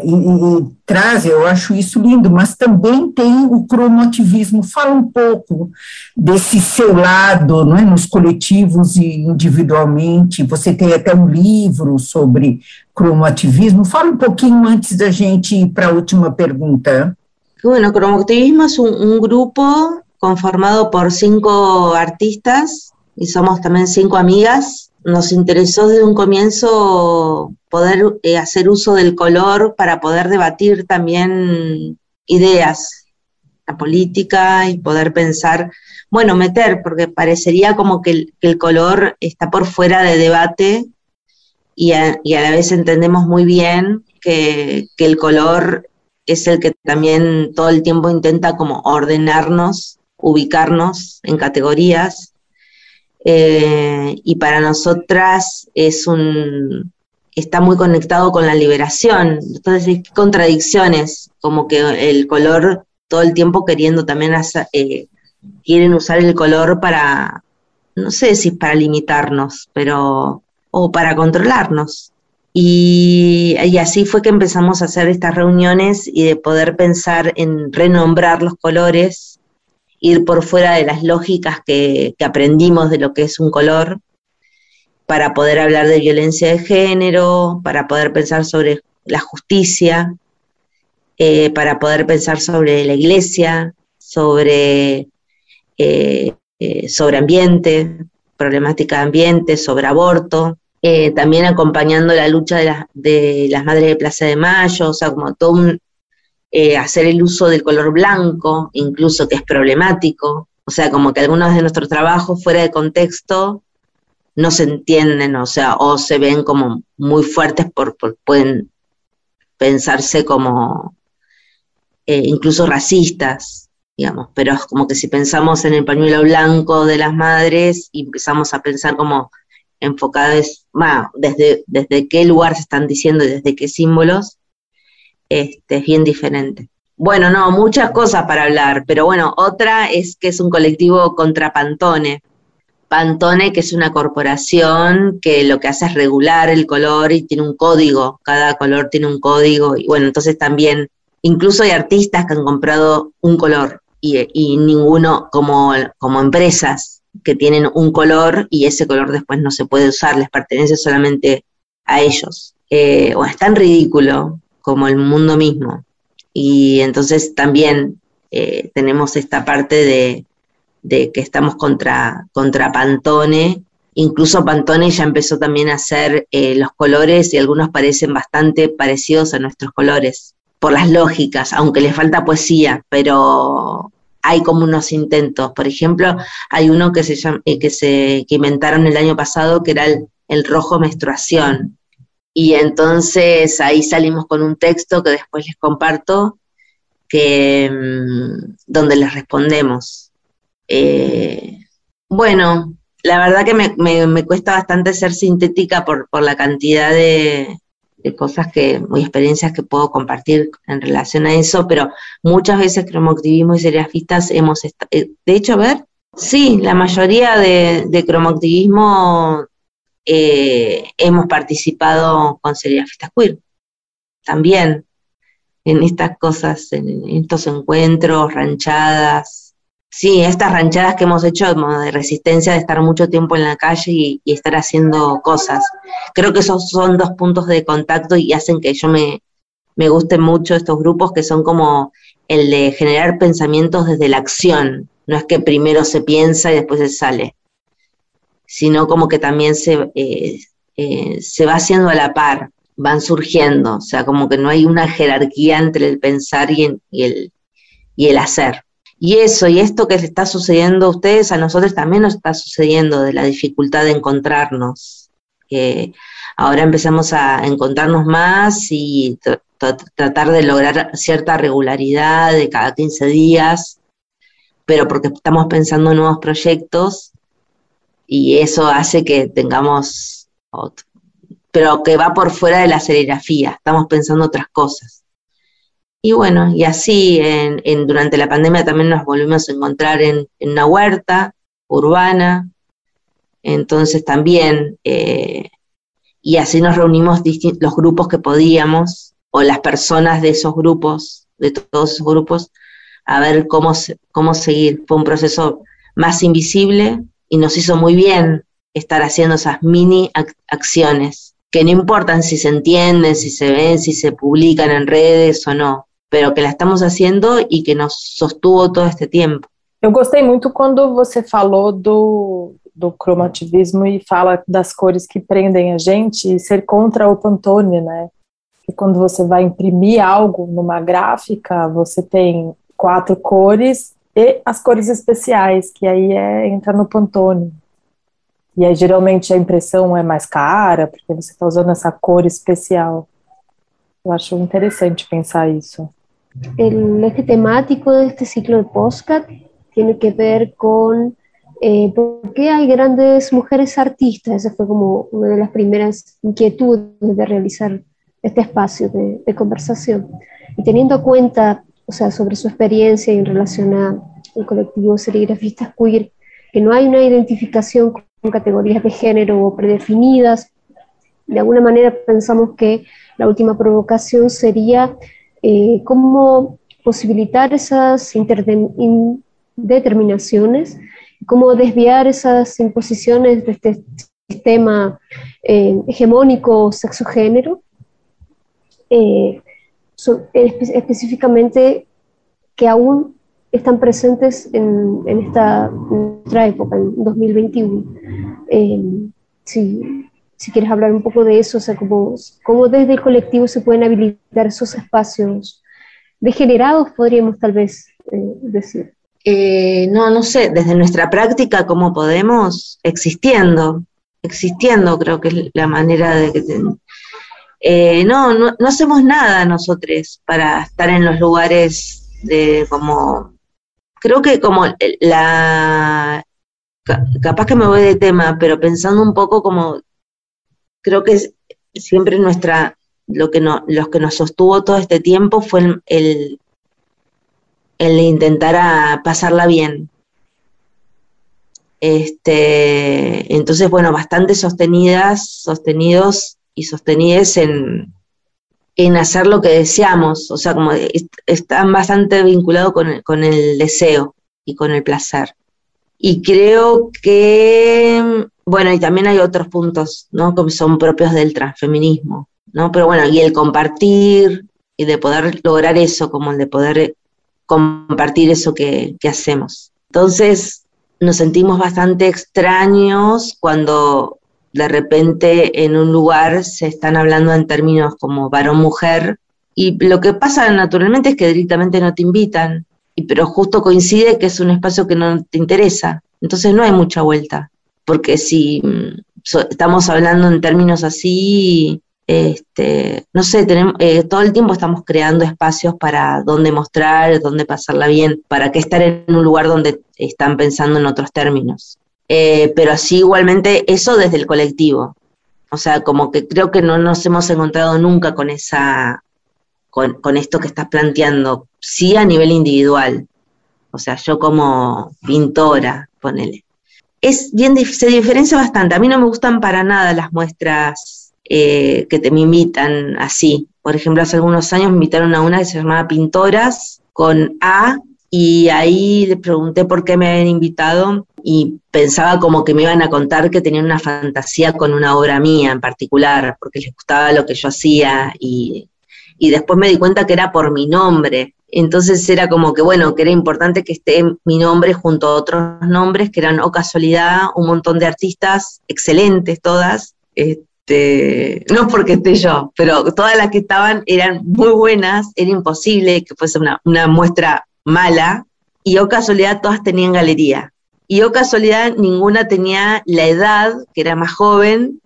e, e, traz, eu acho isso lindo, mas também tem o cromoativismo. Fala um pouco desse seu lado, não é, nos coletivos e individualmente. Você tem até um livro sobre cromoativismo. Fala um pouquinho antes da gente ir para a última pergunta. Bueno, cromoativismo es un, un grupo conformado por cinco artistas y somos también cinco amigas nos interesó desde un comienzo poder eh, hacer uso del color para poder debatir también ideas, la política y poder pensar, bueno, meter, porque parecería como que el, color está por fuera de debate y a, la vez entendemos muy bien que, que el color es el que también todo el tiempo intenta como ordenarnos, ubicarnos en categorías eh, y para nosotras es un, está muy conectado con la liberación. Entonces hay contradicciones, como que el color todo el tiempo queriendo también hacer, eh, quieren usar el color para, no sé si es para limitarnos, pero, o para controlarnos. Y, y, así fue que empezamos a hacer estas reuniones y de poder pensar en renombrar los colores ir por fuera de las lógicas que, aprendimos de lo que es un color, para poder hablar de violencia de género, para poder pensar sobre la justicia, eh, para poder pensar sobre la iglesia, sobre, eh, eh, sobre ambiente, problemática de ambiente, sobre aborto, también acompañando la lucha de, de, las madres de Plaza de Mayo, o sea, como todo un, eh, hacer el uso del color blanco, incluso que es problemático, o sea, como que algunos de nuestros trabajos fuera de contexto no se entienden, o sea, o se ven como muy fuertes, por, pueden pensarse como eh, incluso racistas. digamos, pero es como que si pensamos en el pañuelo blanco de las madres y empezamos a pensar como enfocadas, desde, desde qué lugar se están diciendo y desde qué símbolos, este, es bien diferente. Bueno, no, muchas cosas para hablar, pero bueno, otra es que es un colectivo contra Pantone. Pantone, que es una corporación que lo que hace es regular el color y tiene un código, cada color tiene un código, y bueno, entonces también, incluso hay artistas que han comprado un color y, ninguno como, como empresas que tienen un color y ese color después no se puede usar, les pertenece solamente a ellos. Eh, es tan ridículo como el mundo mismo. Y entonces también eh, tenemos esta parte de, que estamos contra, contra Pantone. Incluso Pantone ya empezó también a hacer eh, los colores y algunos parecen bastante parecidos a nuestros colores, por las lógicas, aunque le falta poesía, pero hay como unos intentos. Por ejemplo, hay uno que se, llama, eh, que se que inventaron el año pasado que era el, el rojo menstruación, y entonces ahí salimos con un texto que después les comparto, que, mm, donde les respondemos. Eh, bueno, la verdad que me, cuesta bastante ser sintética por, la cantidad de, cosas que, muy experiencias que puedo compartir en relación a eso, pero muchas veces cromoactivismo y serigrafistas hemos, eh, de hecho, a ver, sí, la mayoría de, de cromoactivismo eh, hemos participado con serigrafistas queer también en estas cosas, en, estos encuentros, ranchadas. Sí, estas ranchadas que hemos hecho de resistencia, de estar mucho tiempo en la calle y, estar haciendo cosas. Creo que esos son dos puntos de contacto y hacen que yo me, me mucho estos grupos que son como el de generar pensamientos desde la acción. No es que primero se piensa y después se sale sino como que también se, eh, eh, se va haciendo a la par, van surgiendo, o sea, como que no hay una jerarquía entre el pensar y, el, y el hacer. Y eso, y esto que está sucediendo a ustedes, a nosotros también nos está sucediendo de la dificultad de encontrarnos. ahora empezamos a encontrarnos más y tratar de lograr cierta regularidad de cada 15 días, pero porque estamos pensando en nuevos proyectos y eso hace que tengamos, pero que va por fuera de la serigrafía, estamos pensando otras cosas. Y bueno, y así en, durante la pandemia también nos volvimos a encontrar en, una huerta urbana, entonces también, eh, y así nos reunimos los grupos que podíamos, o las personas de esos grupos, de todos esos grupos, a ver cómo, cómo seguir. Fue un proceso más invisible, y nos hizo muy bien estar haciendo esas mini acciones, que no importan si se entienden, si se ven, si se publican en redes o no, pero que la estamos haciendo y que nos sostuvo todo este tiempo. Eu gostei muito quando você falou do, do cromativismo e fala das cores que prendem a gente e ser contra o Pantone, né? E quando você vai imprimir algo numa gráfica, você tem quatro cores e as cores especiais, que aí é, entra no Pantone. E aí geralmente a impressão é mais cara, porque você está usando essa cor especial. Eu acho interessante pensar isso. Eje temático de este ciclo de postcat tiene que ver con eh, por qué hay grandes mujeres artistas. Esa fue como una de las primeras inquietudes de realizar este espacio de, de conversación. Y teniendo en o sea, sobre su experiencia en relación al colectivo serigrafistas queer, que no hay una identificación con categorías de género predefinidas. De alguna manera pensamos que la última provocación sería eh, cómo posibilitar esas determinaciones, cómo desviar esas imposiciones de este sistema eh, hegemónico sexogénero. Eh, específicamente que aún están presentes en, esta nuestra época, en 2021. Eh, si, si, quieres hablar un poco de eso, o sea, cómo, cómo desde el colectivo se pueden habilitar esos espacios degenerados, podríamos tal vez eh, decir. Eh, no, no sé, desde nuestra práctica, ¿cómo podemos? Existiendo, existiendo creo que es la manera de que eh, no, no, no, hacemos nada nosotros para estar en los lugares de como creo que como la, capaz que me voy de tema, pero pensando un poco como, creo que siempre nuestra, lo que, no, los que nos sostuvo todo este tiempo fue el, el, intentar a pasarla bien. Este, entonces, bueno, bastante sostenidas, sostenidos y sostenidas en, en hacer lo que deseamos, o sea, como están bastante vinculados con con el deseo y con el placer. Y creo que, bueno, y también hay otros puntos, ¿no? Que son propios del transfeminismo, ¿no? Pero bueno, y el compartir y de poder lograr eso, como el de poder compartir eso que, que hacemos. Entonces, nos sentimos bastante extraños cuando de repente en un lugar se están hablando en términos como varón-mujer y lo que pasa naturalmente es que directamente no te invitan pero justo coincide que es un espacio que no te interesa. Entonces no hay mucha vuelta, porque si mm, estamos hablando en términos así, este, no sé, tenemos, eh, todo el tiempo estamos creando espacios para dónde mostrar, dónde pasarla bien, para qué estar en un lugar donde están pensando en otros términos. Eh, pero así igualmente eso desde el colectivo. O sea, como que creo que no nos hemos encontrado nunca con esa con, esto que estás planteando, sí a nivel individual. O sea, yo como pintora, ponele. Es bien, se diferencia bastante. A mí no me gustan para nada las muestras eh, que te me invitan así. Por ejemplo, hace algunos años me invitaron a una que se llamaba Pintoras con A y ahí le pregunté por qué me habían invitado y pensaba como que me iban a contar que tenían una fantasía con una obra mía en particular, porque les gustaba lo que yo hacía y y después me di cuenta que era por mi nombre. Entonces era como que, bueno, que era importante que esté mi nombre junto a otros nombres que eran, o oh casualidad, un montón de artistas excelentes todas. Este, no porque esté yo, pero todas las que estaban eran muy buenas, era imposible que fuese una, una muestra mala, y o oh casualidad todas tenían galería. Y o oh casualidad ninguna tenía la edad, que era más joven,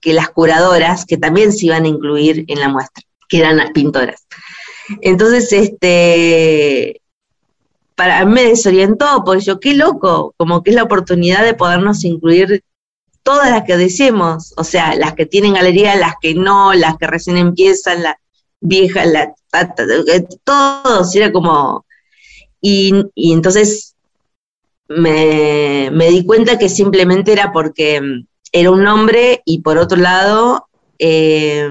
que las curadoras, que también se iban a incluir en la muestra que eran pintoras. Entonces, este, para mí me desorientó, porque yo, qué loco, como que es la oportunidad de podernos incluir todas las que deseemos, o sea, las que tienen galería, las que no, las que recién empiezan, las viejas, la, todos, era como, y, entonces me, me, di cuenta que simplemente era porque era un hombre y por otro lado, eh,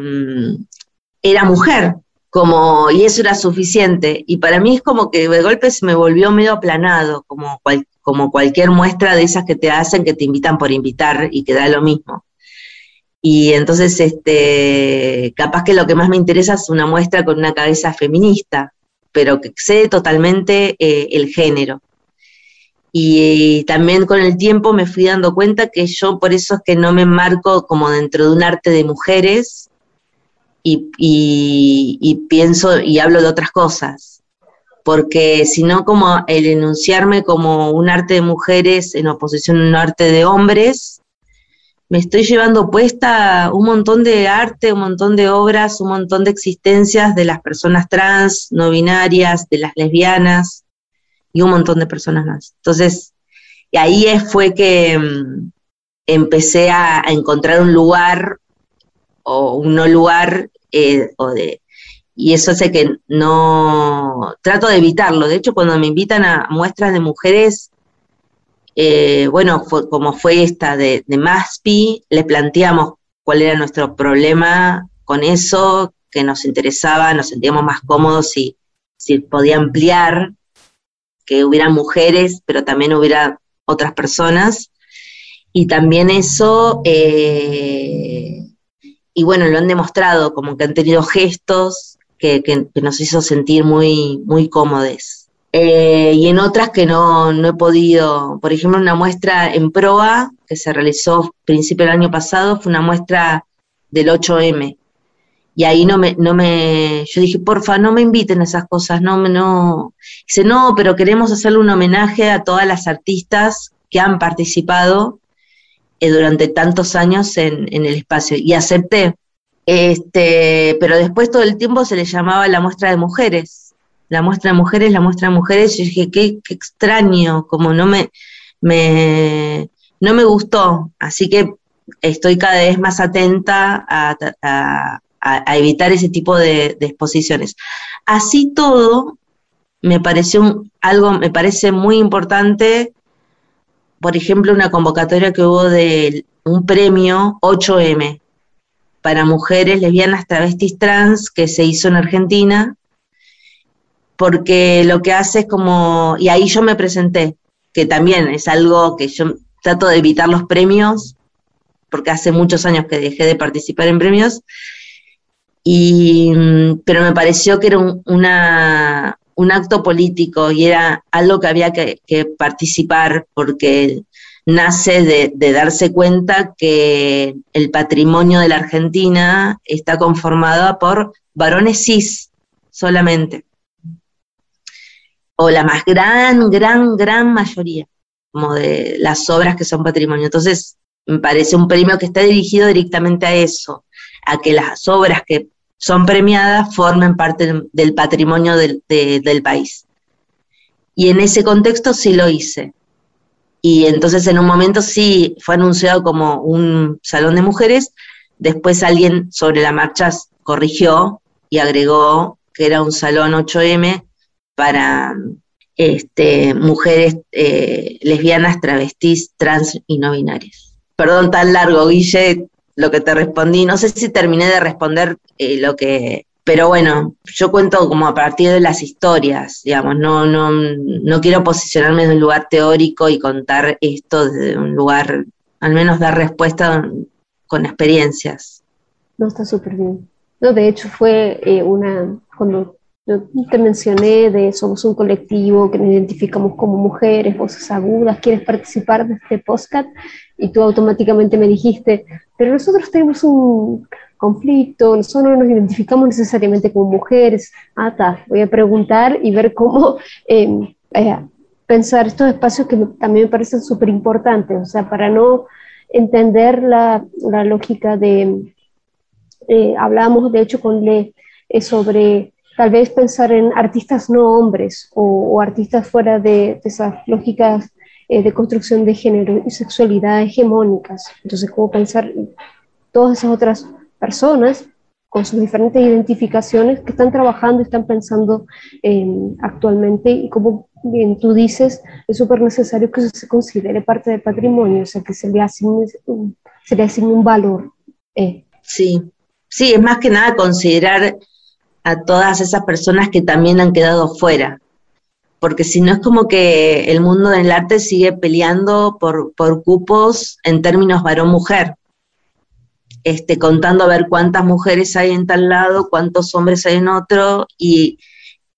era mujer, como, y eso era suficiente. Y para mí es como que de golpe se me volvió medio aplanado, como, como cualquier muestra de esas que te hacen, que te invitan por invitar y que da lo mismo. Y entonces, este, capaz que lo que más me interesa es una muestra con una cabeza feminista, pero que excede totalmente eh, el género. Y, y, también con el tiempo me fui dando cuenta que yo por eso es que no me marco como dentro de un arte de mujeres, y, pienso y hablo de otras cosas, porque si no como el enunciarme como un arte de mujeres en oposición a un arte de hombres, me estoy llevando puesta un montón de arte, un montón de obras, un montón de existencias de las personas trans, no binarias, de las lesbianas y un montón de personas más. Entonces, y ahí fue que mm, empecé a, encontrar un lugar o un no lugar eh, y eso hace que no, trato de evitarlo. De hecho, cuando me invitan a muestras de mujeres, eh, bueno, como fue esta de, MASPI, le planteamos cuál era nuestro problema con eso, que nos interesaba, nos sentíamos más cómodos si, si podía ampliar, que hubiera mujeres, pero también hubiera otras personas. Y también eso eh, y bueno, lo han demostrado, como que han tenido gestos que, nos hizo sentir muy, muy cómodos. Eh, y en otras que no, he podido, por ejemplo, una muestra en proa que se realizó principio del año pasado, fue una muestra del 8M. Y ahí no me, no me, yo dije, porfa, no me inviten a esas cosas, no, no. Dice, no, pero queremos hacerle un homenaje a todas las artistas que han participado eh, durante tantos años en, el espacio y acepté. Este, pero después todo el tiempo se le llamaba la muestra de mujeres. La muestra de mujeres, la muestra de mujeres, y dije, qué, extraño, como no me, me, no me gustó, así que estoy cada vez más atenta a, evitar ese tipo de, exposiciones. Así todo, me pareció algo, me parece muy importante, por ejemplo, una convocatoria que hubo de un premio 8M para mujeres lesbianas, travestis, trans, que se hizo en Argentina, porque lo que hace es como, y ahí yo me presenté, que también es algo que yo trato de evitar los premios, porque hace muchos años que dejé de participar en premios, y, pero me pareció que era un, un acto político y era algo que había que, participar porque nace de, darse cuenta que el patrimonio de la Argentina está conformado por varones cis solamente, o la más gran, gran, gran mayoría como de las obras que son patrimonio. Entonces, me parece un premio que está dirigido directamente a eso, a que las obras que son premiadas formen parte del, patrimonio del, del país. Y en ese contexto sí lo hice. Y entonces en un momento sí fue anunciado como un salón de mujeres, después alguien sobre la marcha corrigió y agregó que era un salón 8M para este, mujeres eh, lesbianas, travestis, trans y no binarias. Perdón tan largo, Guille, lo que te respondí. No sé si terminé de responder eh, lo que... Pero bueno, yo cuento como a partir de las historias, digamos, no, no, no quiero posicionarme en un lugar teórico y contar esto desde un lugar, al menos dar respuesta con experiencias. No, está súper bien. No, de hecho fue eh, una, cuando yo te mencioné de somos un colectivo que nos identificamos como mujeres, voces agudas, quieres participar de este podcast y tú automáticamente me dijiste, pero nosotros tenemos un conflicto, nosotros no nos identificamos necesariamente como mujeres. Ah, está, voy a preguntar y ver cómo *laughs* em, eh, pensar estos espacios que también me parecen súper importantes, o sea, para no entender la, la lógica de, eh, hablamos de hecho con Le eh, sobre tal vez pensar en artistas no hombres o, artistas fuera de, esas lógicas eh, de construcción de género y sexualidad hegemónicas. Entonces, cómo pensar todas esas otras personas con sus diferentes identificaciones que están trabajando están pensando actualmente y como bien tú dices, es súper necesario que eso se considere parte del patrimonio, o sea, que se le asigne, se le asigne un valor. Eh. Sí, sí, es más que nada considerar a todas esas personas que también han quedado fuera. Porque si no es como que el mundo del arte sigue peleando por, por cupos en términos varón-mujer. Este, contando a ver cuántas mujeres hay en tal lado, cuántos hombres hay en otro, y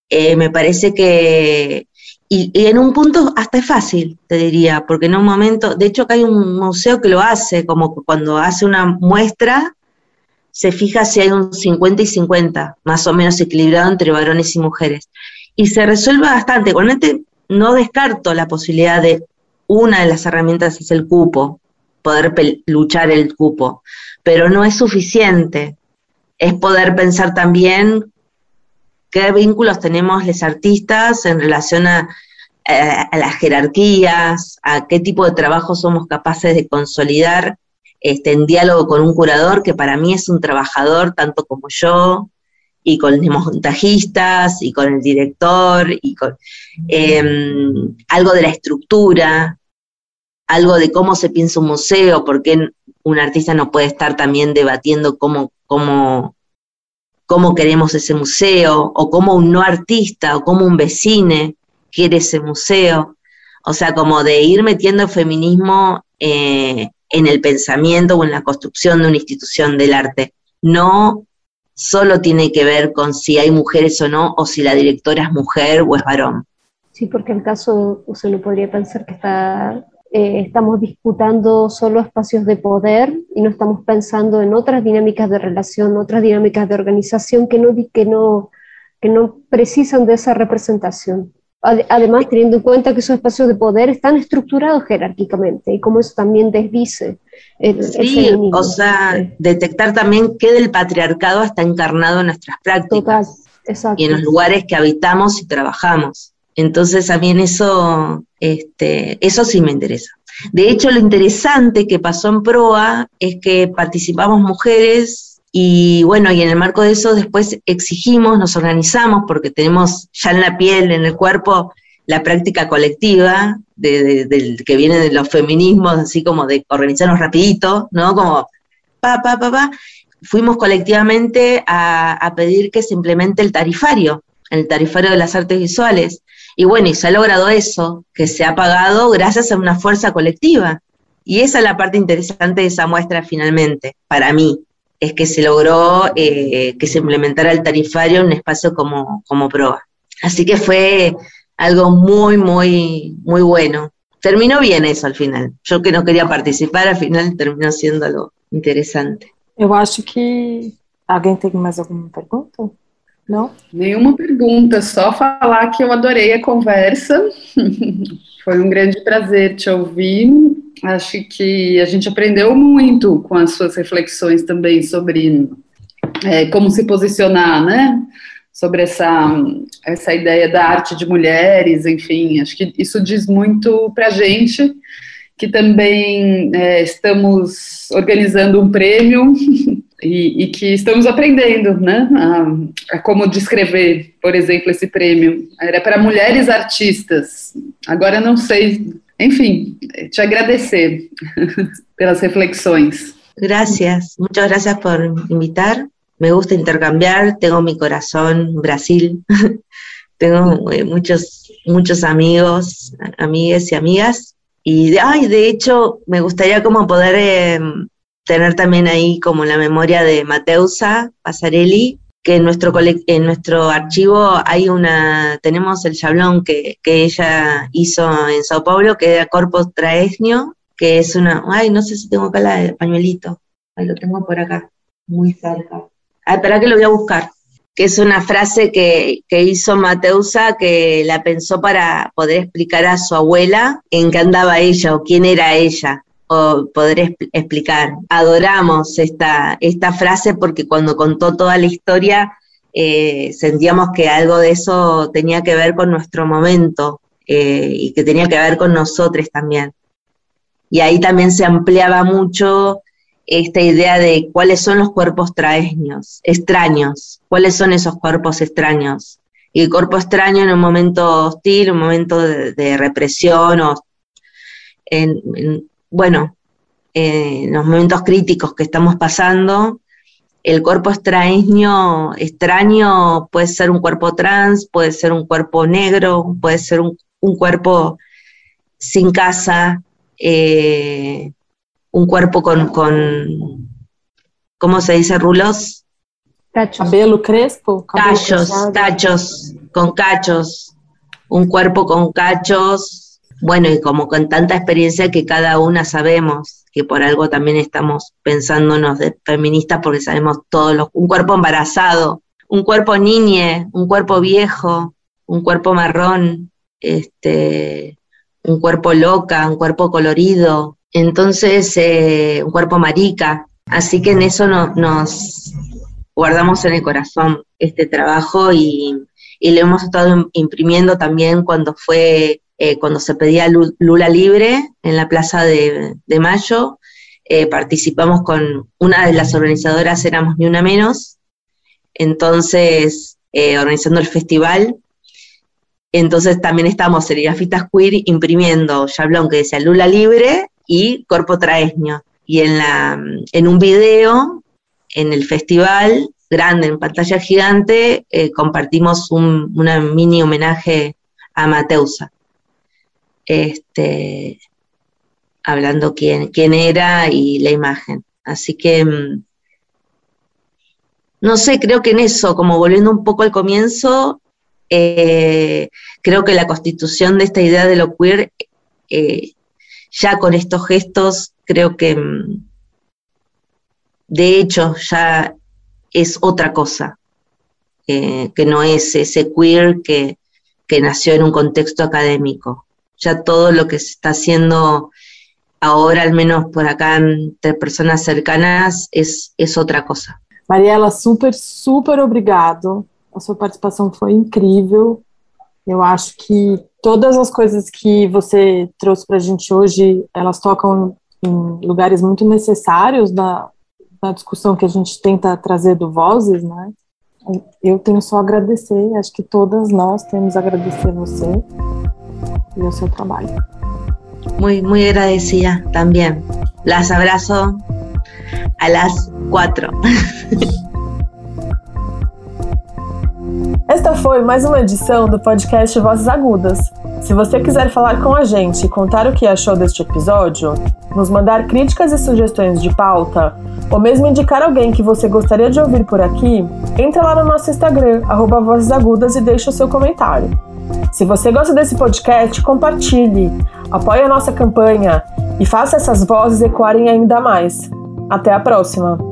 eh, me parece que, y, en un punto hasta es fácil, te diría, porque en un momento, de hecho acá hay un museo que lo hace, como cuando hace una muestra, se fija si hay un 50 y 50, más o menos equilibrado entre varones y mujeres. Y se resuelve bastante. Igualmente no descarto la posibilidad de una de las herramientas es el cupo, poder luchar el cupo, pero no es suficiente. Es poder pensar también qué vínculos tenemos los artistas en relación a, a las jerarquías, a qué tipo de trabajo somos capaces de consolidar este, en diálogo con un curador que para mí es un trabajador tanto como yo, y con los montajistas, y con el director, y con em, algo de la estructura, algo de cómo se piensa un museo, porque un artista no puede estar también debatiendo cómo, cómo, cómo queremos ese museo, o cómo un no artista, o cómo un vecine quiere ese museo. O sea, como de ir metiendo feminismo eh, en el pensamiento o en la construcción de una institución del arte. No solo tiene que ver con si hay mujeres o no, o si la directora es mujer o es varón. Sí, porque el caso, se no podría pensar que está, eh, estamos disputando solo espacios de poder y no estamos pensando en otras dinámicas de relación, otras dinámicas de organización que no, que no, que no precisan de esa representación. Además, teniendo en cuenta que esos espacios de poder están estructurados jerárquicamente y como eso también desdice el, sí, o sea, detectar también qué del patriarcado está encarnado en nuestras prácticas. y en los lugares que habitamos y trabajamos. Entonces también eso, este, eso sí me interesa. De hecho, lo interesante que pasó en PROA es que participamos mujeres y bueno, y en el marco de eso después exigimos, nos organizamos porque tenemos ya en la piel, en el cuerpo, la práctica colectiva de, que viene de los feminismos, así como de organizarnos rapidito, ¿no? Como pa, pa, pa, pa. Fuimos colectivamente a, a pedir que se implemente el tarifario, el tarifario de las artes visuales. Y bueno, y se ha logrado eso, que se ha pagado gracias a una fuerza colectiva. Y esa es la parte interesante de esa muestra finalmente, para mí, es que se logró eh, que se implementara el tarifario en un espacio como, como prueba. Así que fue algo muy, muy, muy bueno. Terminó bien eso al final. Yo que no quería participar, al final terminó siendo algo interesante. Eu acho que alguém tem mais alguma pergunta? Não? Nenhuma pergunta, só falar que eu adorei a conversa. *laughs* Foi um grande prazer te ouvir. Acho que a gente aprendeu muito com as suas reflexões também sobre é, como se posicionar, né? Sobre essa, essa ideia da arte de mulheres, enfim, acho que isso diz muito para a gente, que também é, estamos organizando um prêmio *laughs* e, e, que estamos aprendendo, né, a, a, como descrever, por exemplo, esse prêmio. Era para mulheres artistas. Agora não sei, enfim, te agradecer *laughs* pelas reflexões. Gracias, muchas gracias por invitar. Me gusta intercambiar, tengo mi corazón Brasil, *laughs* tengo eh, muchos, muchos amigos, amigas y amigas. Y ay, de hecho, me gustaría como poder eh, tener también ahí como la memoria de Mateusa Pasarelli, que en nuestro, en nuestro archivo hay una, tenemos el chablón que, que ella hizo en Sao Paulo, que era Corpus Traesnio, que es una, ay, no sé si tengo acá la, el pañuelito, ahí lo tengo por acá, muy cerca. Ah, espera que lo voy a buscar, que es una frase que, que hizo Mateusa que la pensó para poder explicar a su abuela en qué andaba ella o quién era ella o poder explicar. Adoramos esta, esta frase porque cuando contó toda la historia eh, sentíamos que algo de eso tenía que ver con nuestro momento eh, y que tenía que ver con nosotros también. Y ahí también se ampliaba mucho esta idea de cuáles son los cuerpos traesnios, extraños, cuáles son esos cuerpos extraños. Y el cuerpo extraño en un momento hostil, un momento de, represión o en, bueno, eh, en los momentos críticos que estamos pasando, el cuerpo extraño, extraño puede ser un cuerpo trans, puede ser un cuerpo negro, puede ser un, cuerpo sin casa, eh, un cuerpo con, con, ¿cómo se dice, rulos? Cachos. Cabello crespo. cachos, cachos, con cachos. Un cuerpo con cachos, bueno, y como con tanta experiencia que cada una sabemos, que por algo también estamos pensándonos de feministas porque sabemos todos los, un cuerpo embarazado, un cuerpo niñe, un cuerpo viejo, un cuerpo marrón, este, un cuerpo loca, un cuerpo colorido, entonces eh, un cuerpo marica. Así que en eso nos guardamos en el corazón este trabajo y, y lo hemos estado imprimiendo también cuando fue eh, cuando se pedía Lula Libre en la Plaza de, Mayo, eh, participamos con una de las organizadoras, éramos ni una menos, entonces eh, organizando el festival. Entonces también estábamos serigrafitas queer imprimiendo Yablón que decía Lula Libre y Corpo Traesño. Y en, la, en un video, en el festival, grande, en pantalla gigante, compartimos un mini homenaje a Mateusa este, hablando quién, quién era y la imagen. Así que, mm, no sé, creo que en eso, como volviendo un poco al comienzo, eh, creo que la constitución de esta idea de lo queer, eh, ya con estos gestos, creo que mm, de hecho ya es otra cosa, eh, que no es ese queer que, que nació en un contexto académico ya todo lo que se está haciendo ahora, al menos por acá entre personas cercanas, es, es outra coisa. Mariela, super, super obrigado A sua participação foi incrível. Eu acho que todas as coisas que você trouxe para a gente hoje, elas tocam em lugares muito necessários da, discussão que a gente tenta trazer do Vozes, né? Eu tenho só a agradecer, acho que todas nós temos a agradecer a você y a su trabajo. Muy, muy agradecida también. Las abrazo a las cuatro. Esta foi mais uma edição do podcast Vozes Agudas. Se você quiser falar com a gente e contar o que achou deste episódio, nos mandar críticas e sugestões de pauta, ou mesmo indicar alguém que você gostaria de ouvir por aqui, entre lá no nosso Instagram, arroba Vozes Agudas e deixe o seu comentário. Se você gosta desse podcast, compartilhe, apoie a nossa campanha e faça essas vozes ecoarem ainda mais. Até a próxima!